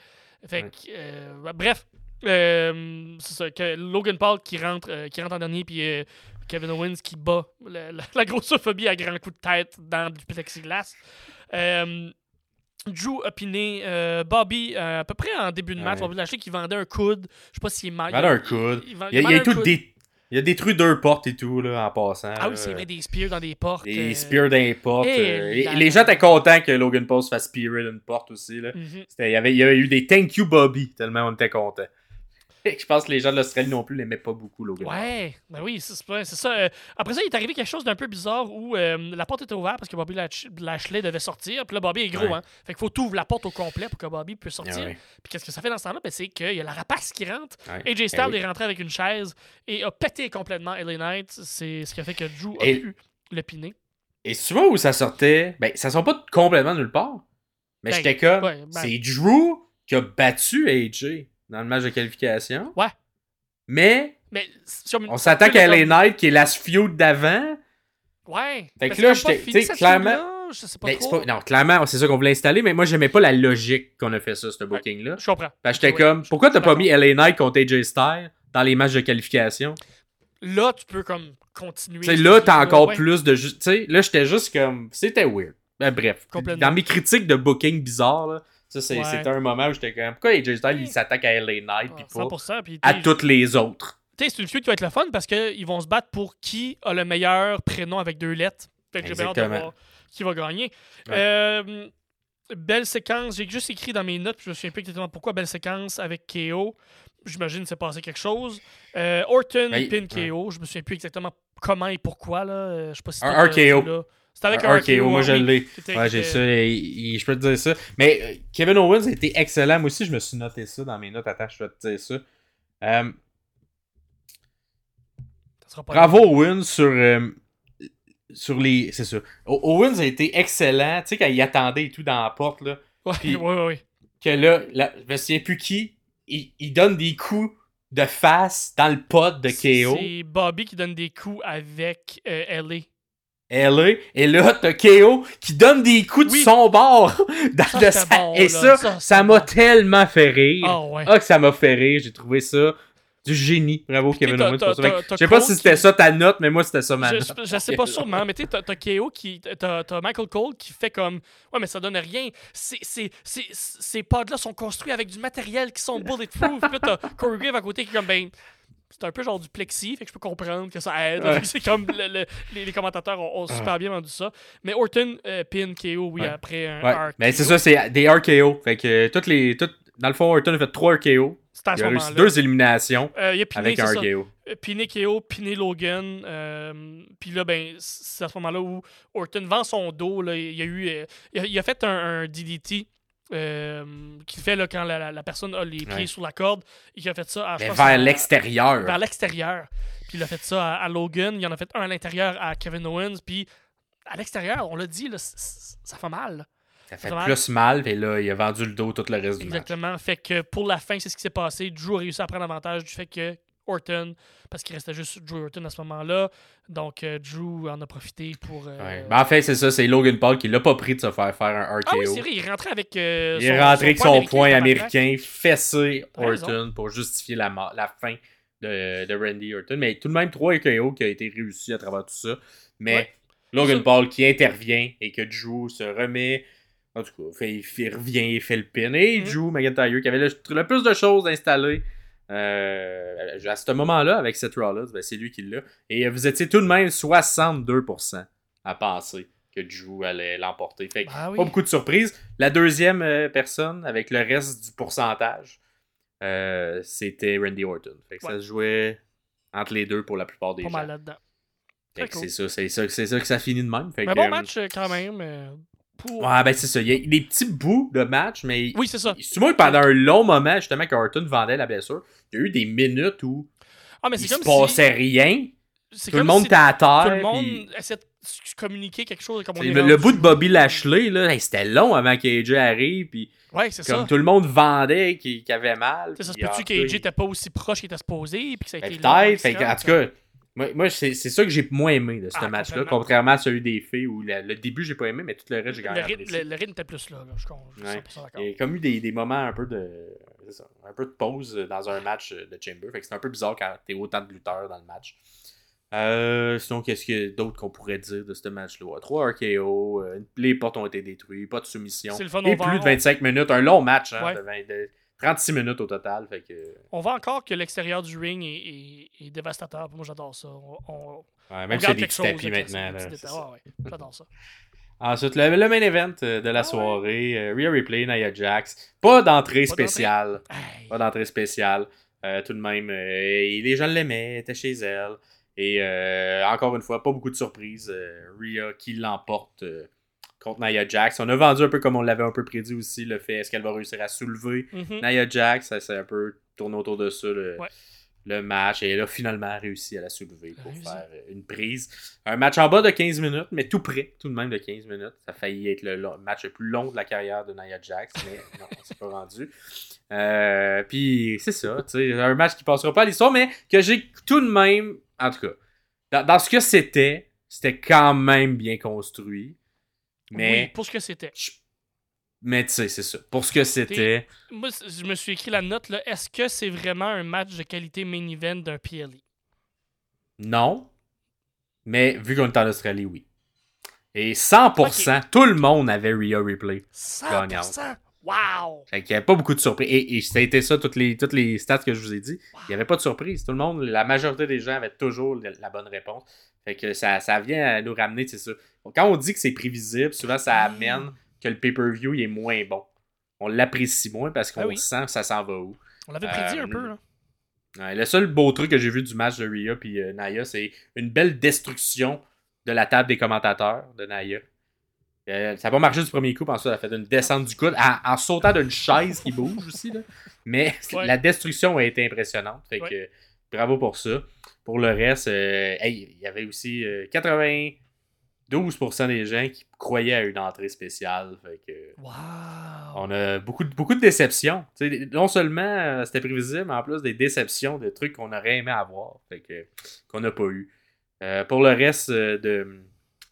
Fait Ouais. que, euh, bref, euh, c'est ça, que Logan Paul qui rentre, euh, qui rentre en dernier, puis euh, Kevin Owens qui bat la, la- la grossophobie à grands coups de tête dans du plexiglas. Drew a piné Bobby à peu près en début de match. Ouais. Bobby Lashley qui vendait un coude. Je sais pas s'il est mal. Il vendait un coude. Il, Il a, il tout des- il y a détruit deux portes et tout, là, en passant. Ah oui, c'est vrai, des spears dans des portes. Des euh, spears dans les portes. et euh, les gens étaient contents que Logan Paul se fasse spearer d'une porte aussi. Là. mhm. C'était- Il y, avait, il y avait eu des thank you Bobby, tellement on était contents. Je pense que les gens de l'Australie non plus l'aimaient pas beaucoup, Logan. Ouais, ben oui, c'est ça. euh, après ça, il est arrivé quelque chose d'un peu bizarre où euh, la porte était ouverte parce que Bobby Lash- Lashley devait sortir. Puis là, Bobby est gros, Ouais. hein. Fait qu'il faut tout ouvrir la porte au complet pour que Bobby puisse sortir. Ah ouais. Puis qu'est-ce que ça fait dans ce temps-là? Ben, c'est qu'il y a la rapace qui rentre. Ouais. AJ Styles Eh oui. est rentré avec une chaise et a pété complètement LA Knight. C'est ce qui a fait que Drew a Et- pu le piner. Et tu vois où ça sortait Ben, ça sort pas complètement nulle part. Mais Ben, j'étais comme. ben- C'est Drew qui a battu AJ dans le match de qualification. Ouais. Mais Mais on s'attaque à LA Knight qui est la feud d'avant. Ouais. Fait que là, j'étais- clairement- Je sais pas Ben, trop. pas- non, clairement, c'est ça qu'on voulait installer, mais moi, j'aimais pas la logique qu'on a fait ça, ce booking-là. Je comprends. Que j'étais comme, pourquoi t'as pas mis LA Knight contre AJ Styles dans les matchs de qualification? Là, tu peux comme continuer. Tu sais, ce là, t'as encore ouais. plus de. Tu sais, là, j'étais juste comme. C'était weird. Ben, bref. Dans mes critiques de booking bizarre, là, ça, c'est- Ouais. c'était un moment où j'étais comme. Pourquoi AJ Styles, il s'attaque à LA Knight, puis pas 100%. Puis, à toutes les autres? Tu sais, c'est une feud qui va être le fun parce qu'ils vont se battre pour qui a le meilleur prénom avec deux lettres. Fait que j'ai bien hâte de Exactement. voir qui va gagner. Ouais. Euh, belle séquence. J'ai juste écrit dans mes notes, puis je me souviens plus exactement pourquoi. Belle séquence avec KO. j'imagine c'est passé quelque chose. Euh, Orton, Ben, pin KO. Je me souviens plus exactement comment et pourquoi. Là. Euh, Je sais pas si Un RKO. C'était avec Un un RKO, moi je l'ai. Ouais, j'ai ça. je peux te dire ça. Mais euh, Kevin Owens a été excellent. Moi aussi, je me suis noté ça dans mes notes. Attends, je vais te dire ça. Euh, ça bravo Owens sur, euh, sur les. C'est ça. O- Owens a été excellent. Tu sais, quand il attendait et tout dans la porte, là. Ouais, Puis- ouais, ouais, ouais. Que là, là je me souviens plus qui. Il, il donne des coups de face dans le pot de KO. C'est Bobby qui donne des coups avec euh, LA. LA. Et là, t'as KO qui donne des coups de Oui. son bord. dans- Ça, de c'était sa- bon, Et là. ça, Ça, m'a tellement fait rire. Ah ouais. Ah, que ça m'a fait rire. J'ai trouvé ça du génie. Bravo, Kevin Owens. Je sais pas si c'était ça ta note, mais moi, c'était ça ma Je, note. je- je sais pas sûrement, mais tu t'as KO qui. T'as t'as Michael Cole qui fait comme. Ouais, mais ça donne rien. Ces- Ces ces- ces pods-là sont construits avec du matériel qui sont bulletproof. Puis là, t'as Corey Grave à côté qui est comme, ben. C'est un peu genre du plexi, fait que je peux comprendre que ça aide. Ouais. C'est comme le- le- les, les commentateurs ont, ont super bien vendu ça. Mais Orton, euh, pin, KO, oui, Ouais. après un Ouais, RKO. mais c'est ça, c'est des RKO. Fait que euh, toutes les. Toutes, dans le fond, Orton a fait 3 RKO. À Il a réussi deux éliminations Euh, il a piné, avec un. RKO. Euh, Piné KO, Piné Logan. euh, Puis là, ben, c'est à ce moment-là où Orton vend son dos. Là, il, y a eu, il, a, il a fait un, un DDT euh, qu'il fait là, quand la, la- la personne a les pieds Ouais. sur la corde. Il a fait ça à, je Mais pense, vers l'extérieur. Vers l'extérieur. Puis il a fait ça à, à Logan. Il en a fait un à l'intérieur à Kevin Owens. Puis à l'extérieur, on l'a dit, là, ça fait mal. Ça fait Vraiment. plus mal. Et là, il a vendu le dos tout le reste du match. Exactement. Fait que pour la fin, c'est ce qui s'est passé. Drew a réussi à prendre avantage du fait que Orton, parce qu'il restait juste Drew Orton à ce moment-là. Donc euh, Drew en a profité pour. euh, Ouais. Ben, en fait, c'est ça. C'est Logan Paul qui l'a pas pris de se faire faire un RKO. Ah oui, c'est vrai, il rentrait avec. euh, Il est rentré avec son point américain, fessé. Orton pour justifier la, fin de, de Randy Orton. Mais tout de même, 3 RKO qui a été réussi à travers tout ça. Mais Ouais. Logan Ça- Paul qui intervient et que Drew se remet. En tout cas, il revient et fait le pin. Et Mhm. Drew McIntyre qui avait le, le plus de choses installées euh, à ce moment-là avec Seth Rollins, ben, c'est lui qui l'a. Et vous étiez tout de même 62% à penser que Drew allait l'emporter. Fait que Ah oui. pas beaucoup de surprises. La deuxième euh, personne, avec le reste du pourcentage, euh, c'était Randy Orton. Fait que ça se jouait entre les deux pour la plupart des Pas gens. mal là-dedans. Cool. c'est ça, c'est ça, c'est ça que ça finit de même. Fait Mais que, bon match quand même. Pour... Ouais, ben c'est ça. Il y a des petits bouts de match, mais Oui, c'est ça. moi pendant un long moment, justement, quand Orton vendait la blessure, il y a eu des minutes où Ah, mais il se comme passait si. rien. Tout le monde si était à terre. Tout le monde puis- essaie de communiquer quelque chose. Comme on C'est est Le, bout de Bobby Lashley, là, hey, c'était long avant qu'AJ arrive, puis Ouais, c'est comme ça. tout le monde vendait qu'il qu'il avait mal. Ça se peut-tu qu'AJ était pas aussi proche qu'il était supposé, puis que ça a Ben, été peut-être. Que, en tout cas, moi, moi, c'est ça que j'ai moins aimé de ce Ah, match-là. Contrairement à celui des filles où la- le début, j'ai pas aimé, mais tout le reste, j'ai gagné. le, le rythme était plus là. là. Je suis con- je suis Ouais. 100% d'accord. Il y a comme eu des, des moments un peu de. ça, un peu de pause dans un match de Chamber. Fait que c'est un peu bizarre quand t'es autant de lutteurs dans le match. Euh, sinon, qu'est-ce qu'il y a d'autre qu'on pourrait dire de ce match-là? Ouais, 3 RKO, euh, les portes ont été détruites, pas de soumission. C'est le fun, Et plus de 25 minutes, un long match, hein, Ouais. de, 20 de 36 minutes au total. Fait que, On voit encore que l'extérieur du ring est, est- est dévastateur. Moi, j'adore ça. On, on, ouais, même si des petits tapis maintenant. Ah ouais, j'adore ça. Ensuite, le, le main event euh, de la Ah soirée, euh, Rhea Ripley, Nia Jax. Pas d'entrée spéciale. Pas d'entrée spéciale. Euh, tout de même, euh, les gens l'aimaient, était chez elle. Et euh, encore une fois, pas beaucoup de surprises. Rhea qui l'emporte contre Nia Jax. On a vendu un peu comme on l'avait un peu prédit aussi, le fait est-ce qu'elle va réussir à soulever Mhm. Nia Jax? Ça s'est un peu tourné autour de ça le, Ouais. le match. Et elle a finalement réussi à la soulever pour Réussi. faire une prise. Un match en bas de 15 minutes, mais tout près, tout de même de 15 minutes. Ça a failli être le long- match le plus long de la carrière de Nia Jax, mais non, on s'est pas rendu. Euh, Puis c'est ça, tu sais, un match qui passera pas à l'histoire, mais que j'ai tout de même, en tout cas, dans, dans ce que c'était, c'était quand même bien construit. Oui, Mais, pour ce que c'était. je- mais tu sais, c'est ça. Pour ce que c'était, Moi, je me suis écrit la note. là. Est-ce que c'est vraiment un match de qualité main event d'un PLE? non. Mais vu qu'on est en Australie, oui. Et 100%, tout le monde avait Rhea Ripley. 100%! Wow! Fait qu'il n'y avait pas beaucoup de surprises. Et, et ça a été ça, toutes les, toutes les stats que je vous ai dit. Il n'y avait pas de surprise. Tout le monde, la majorité des gens avaient toujours la, la bonne réponse. Fait que ça, ça vient à nous ramener, c'est ça. Quand on dit que c'est prévisible, souvent ça amène que le pay-per-view est moins bon. On l'apprécie moins parce qu'on Ah oui. sent que ça s'en va où. On l'avait prédit Euh, un peu, là. Ouais, le seul beau truc que j'ai vu du match de Rhea puis euh, Naya, c'est une belle destruction de la table des commentateurs de Naya. Euh, ça n'a pas marché du premier coup, puis ensuite elle a fait une descente du coude en, en sautant d'une chaise qui bouge aussi. Là. Mais Ouais. la destruction a été impressionnante. Fait Ouais. que bravo pour ça. Pour le reste, euh, hey, il y avait aussi euh, 92% des gens qui croyaient à une entrée spéciale. Fait que Wow! on a beaucoup de, beaucoup de déceptions. Non seulement euh, c'était prévisible, mais en plus des déceptions, des trucs qu'on aurait aimé avoir, fait que, qu'on n'a pas eu. Euh, pour le reste euh, de,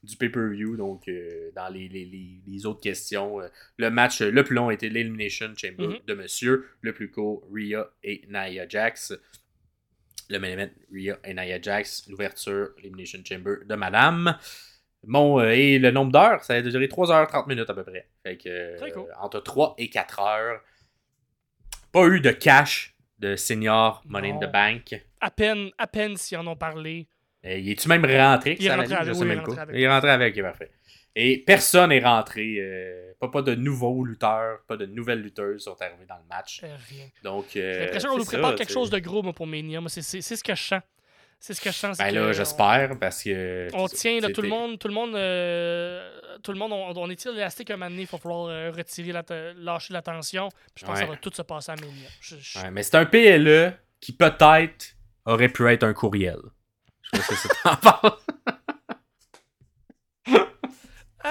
du pay-per-view, donc euh, dans les, les- les- les autres questions, euh, le match le plus long était l'Elimination Chamber Mhm. de Monsieur, le plus court, Rhea et Nia Jax. Le main event, Rhea et Nia Jax, l'ouverture, l'Elimination Chamber de Madame. Bon, euh, et le nombre d'heures, ça a duré 3h30 minutes à peu près. Fait que, Très cool. euh, entre 3 et 4 heures. Pas eu de cash de senior Money in Non. the Bank. À peine, à peine s'ils en ont parlé. Euh, il est-tu même rentré? Il est rentré avec- il est rentré avec. Il est rentré avec, il est parfait. Et personne n'est rentré. euh, pas, pas de nouveaux lutteurs, pas de nouvelles lutteuses sont arrivées dans le match. Euh, rien. Donc, J'ai euh, l'impression qu'on nous prépare ça, quelque chose de gros, moi, pour Mania. C'est- ce que je sens. C'est ce que je sens. Ben là, on- j'espère, parce que... On tient, là, tout le monde, tout le monde, euh, tout le monde, on, on étire l'élastique un moment donné, il va falloir euh, retirer la lâcher la tension. Puis je pense que ça va tout se passer à Mania. Je- je- Ouais, mais c'est un PLE qui peut-être aurait pu être un courriel. Je sais pas si t'en parles.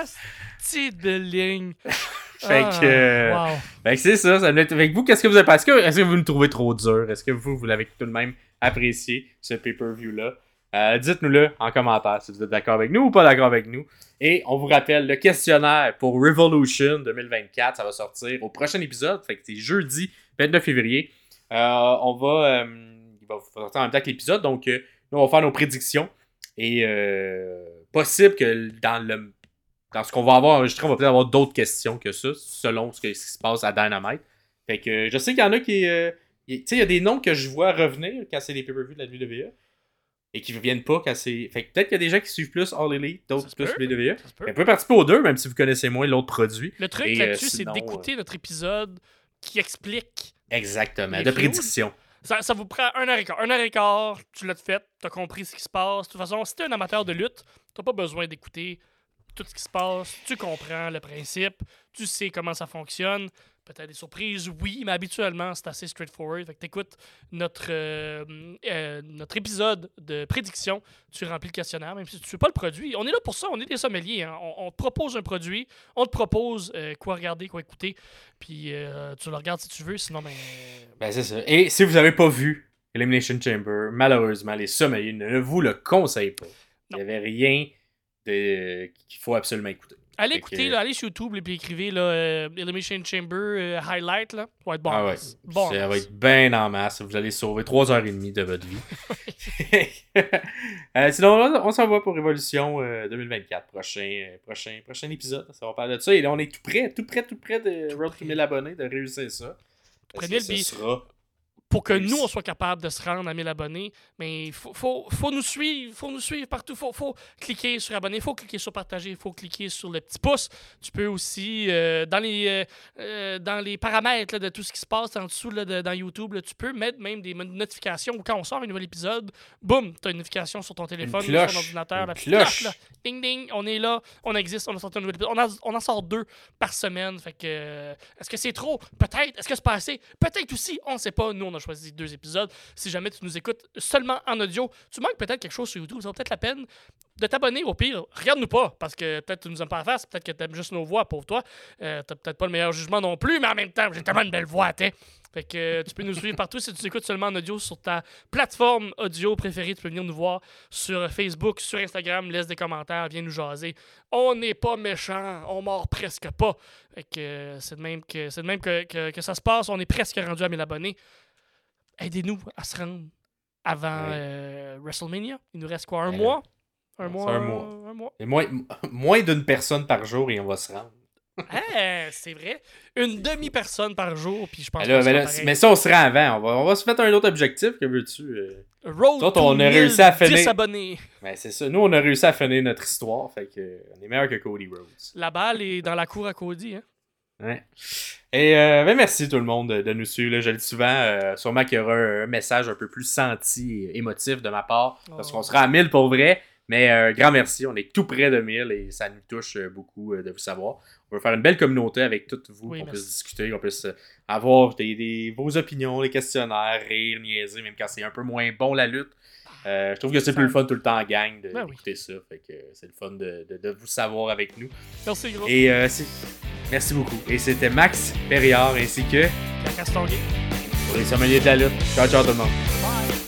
Asti de ligne. Fait Ah, que, euh, wow. Fait que c'est ça. ça me- fait que vous, qu'est-ce que vous avez pensé? Est-ce que, vous me trouvez trop dur? Est-ce que vous, vous l'avez tout de même apprécié, ce pay-per-view-là? Euh, Dites-nous-le en commentaire si vous êtes d'accord avec nous ou pas d'accord avec nous. Et on vous rappelle, le questionnaire pour Revolution 2024, ça va sortir au prochain épisode. Fait que c'est jeudi 29 février. Euh, on va, il va sortir en même temps que l'épisode. Donc, nous, on va faire nos prédictions. Et possible que dans le dans ce qu'on va avoir enregistré, on va peut-être avoir d'autres questions que ça, selon ce, que- ce qui se passe à Dynamite. Fait que euh, je sais qu'il y en a qui. euh, tu sais, il y a des noms que je vois revenir quand c'est les pay-per-views de la WWE. Et qui ne reviennent pas quand c'est. Fait que peut-être qu'il y a des gens qui suivent plus All Elite, d'autres plus. WWE. Vous pouvez participer aux deux, même si vous connaissez moins l'autre produit. Le truc Et, là-dessus, euh, c'est d'écouter notre épisode qui explique. Exactement. De prédiction. Ça, ça vous prend un heure et quart. Un heure et quart, tu l'as fait, t'as compris ce qui se passe. De toute façon, si t'es un amateur de lutte, t'as pas besoin d'écouter tout ce qui se passe. Tu comprends le principe, tu sais comment ça fonctionne. Peut-être des surprises, oui, mais habituellement, c'est assez straightforward. Fait que t'écoutes notre, euh, euh, notre épisode de prédiction, tu remplis le questionnaire, même si tu ne sais pas le produit. On est là pour ça, on est des sommeliers. hein. On, on te propose un produit, on te propose euh, quoi regarder, quoi écouter, puis tu le regardes si tu veux, sinon, ben, Ben, c'est ça. Et si vous n'avez pas vu Elimination Chamber, malheureusement, les sommeliers ne vous le conseillent pas. Il n'y avait rien. Qu'il faut absolument écouter. Allez Fait écouter, que- là, allez sur YouTube et puis écrivez là, euh, Elimination Chamber euh, Highlight. Là. Ça va être bon. ah ouais. Bon. Ça va être bien en masse. Vous allez sauver 3h30 de votre vie. Euh, sinon, là, on s'en va pour Révolution euh, 2024. Prochain, euh, prochain, prochain épisode. Ça va parler de ça. Et là, on est tout près, tout près, tout près de Road to près. 1000 abonnés, de réussir ça. près Parce de que 1000, ce sera... Pour que nous, on soit capable de se rendre à 1000 abonnés, mais il faut, faut, faut nous suivre, faut nous suivre partout. faut, faut cliquer sur abonner, faut cliquer sur partager, faut cliquer sur le petit pouce. Tu peux aussi, euh, dans, les, euh, euh, dans les paramètres là, de tout ce qui se passe en dessous là, de- dans YouTube, là, tu peux mettre même des notifications ou quand on sort un nouvel épisode, boum, tu as une notification sur ton téléphone, sur ton ordinateur, Une la cloche. Ding ding, on est là, on existe, on a sorti un nouvel épisode. On, en- on en sort deux par semaine. Fait que euh, est-ce que c'est trop? Peut-être. Est-ce que c'est pas assez? Peut-être aussi. On sait pas. Nous, on a choisi deux épisodes. Si jamais tu nous écoutes seulement en audio, tu manques peut-être quelque chose sur YouTube. Ça vaut peut-être la peine de t'abonner. Au pire, regarde-nous pas parce que peut-être tu nous aimes pas la face, peut-être que t'aimes juste nos voix, pauvre toi. Euh, T'as peut-être pas le meilleur jugement non plus, mais en même temps, j'ai tellement une belle voix, t'es. Fait que euh, tu peux nous suivre partout. Si tu écoutes seulement en audio sur ta plateforme audio préférée, tu peux venir nous voir sur Facebook, sur Instagram, laisse des commentaires, viens nous jaser. On n'est pas méchants, on mord presque pas. Fait que euh, c'est de même, que, de même que, que- que ça se passe. On est presque rendu à 1000 abonnés. Aidez-nous à se rendre avant Ouais. euh, WrestleMania. Il nous reste quoi, un Ben mois? Un mois, un mois. un mois. Et moins, moins d'une personne par jour et on va se rendre. Hein, c'est vrai. Une demi-personne par jour, puis je pense Mais, là, que mais, c'est là, pareil. mais ça, on se rend avant. On va, on va se mettre un autre objectif. Que veux-tu? euh? Road on a 1000, réussi à 10 finir. abonnés. Ben, c'est ça. Nous, on a réussi à finir notre histoire. Fait que, euh, on est meilleur que Cody Rhodes. La balle est dans la cour à Cody. Hein? Ouais. Et euh, ben merci tout le monde de, de nous suivre. là. Je le dis souvent, euh, sûrement qu'il y aura un message un peu plus senti et émotif de ma part. Parce Oh. qu'on sera à 1000 pour vrai. Mais euh, grand merci, on est tout près de 1000 et ça nous touche euh, beaucoup de vous savoir. On va faire une belle communauté avec toutes vous, Oui, qu'on puisse discuter, qu'on puisse avoir des, des- vos opinions, les questionnaires, rire, niaiser, même quand c'est un peu moins bon la lutte. Euh, je trouve que c'est plus le fun tout le temps en gang Ben oui. d'écouter ça. Fait que c'est le fun de, de- de vous savoir avec nous. Merci, gros. Et euh, c'est- merci beaucoup. Et c'était Max Perriard ainsi que Caca Stongué. pour les sommeliers de la lutte. Ciao, ciao tout le monde. Bye.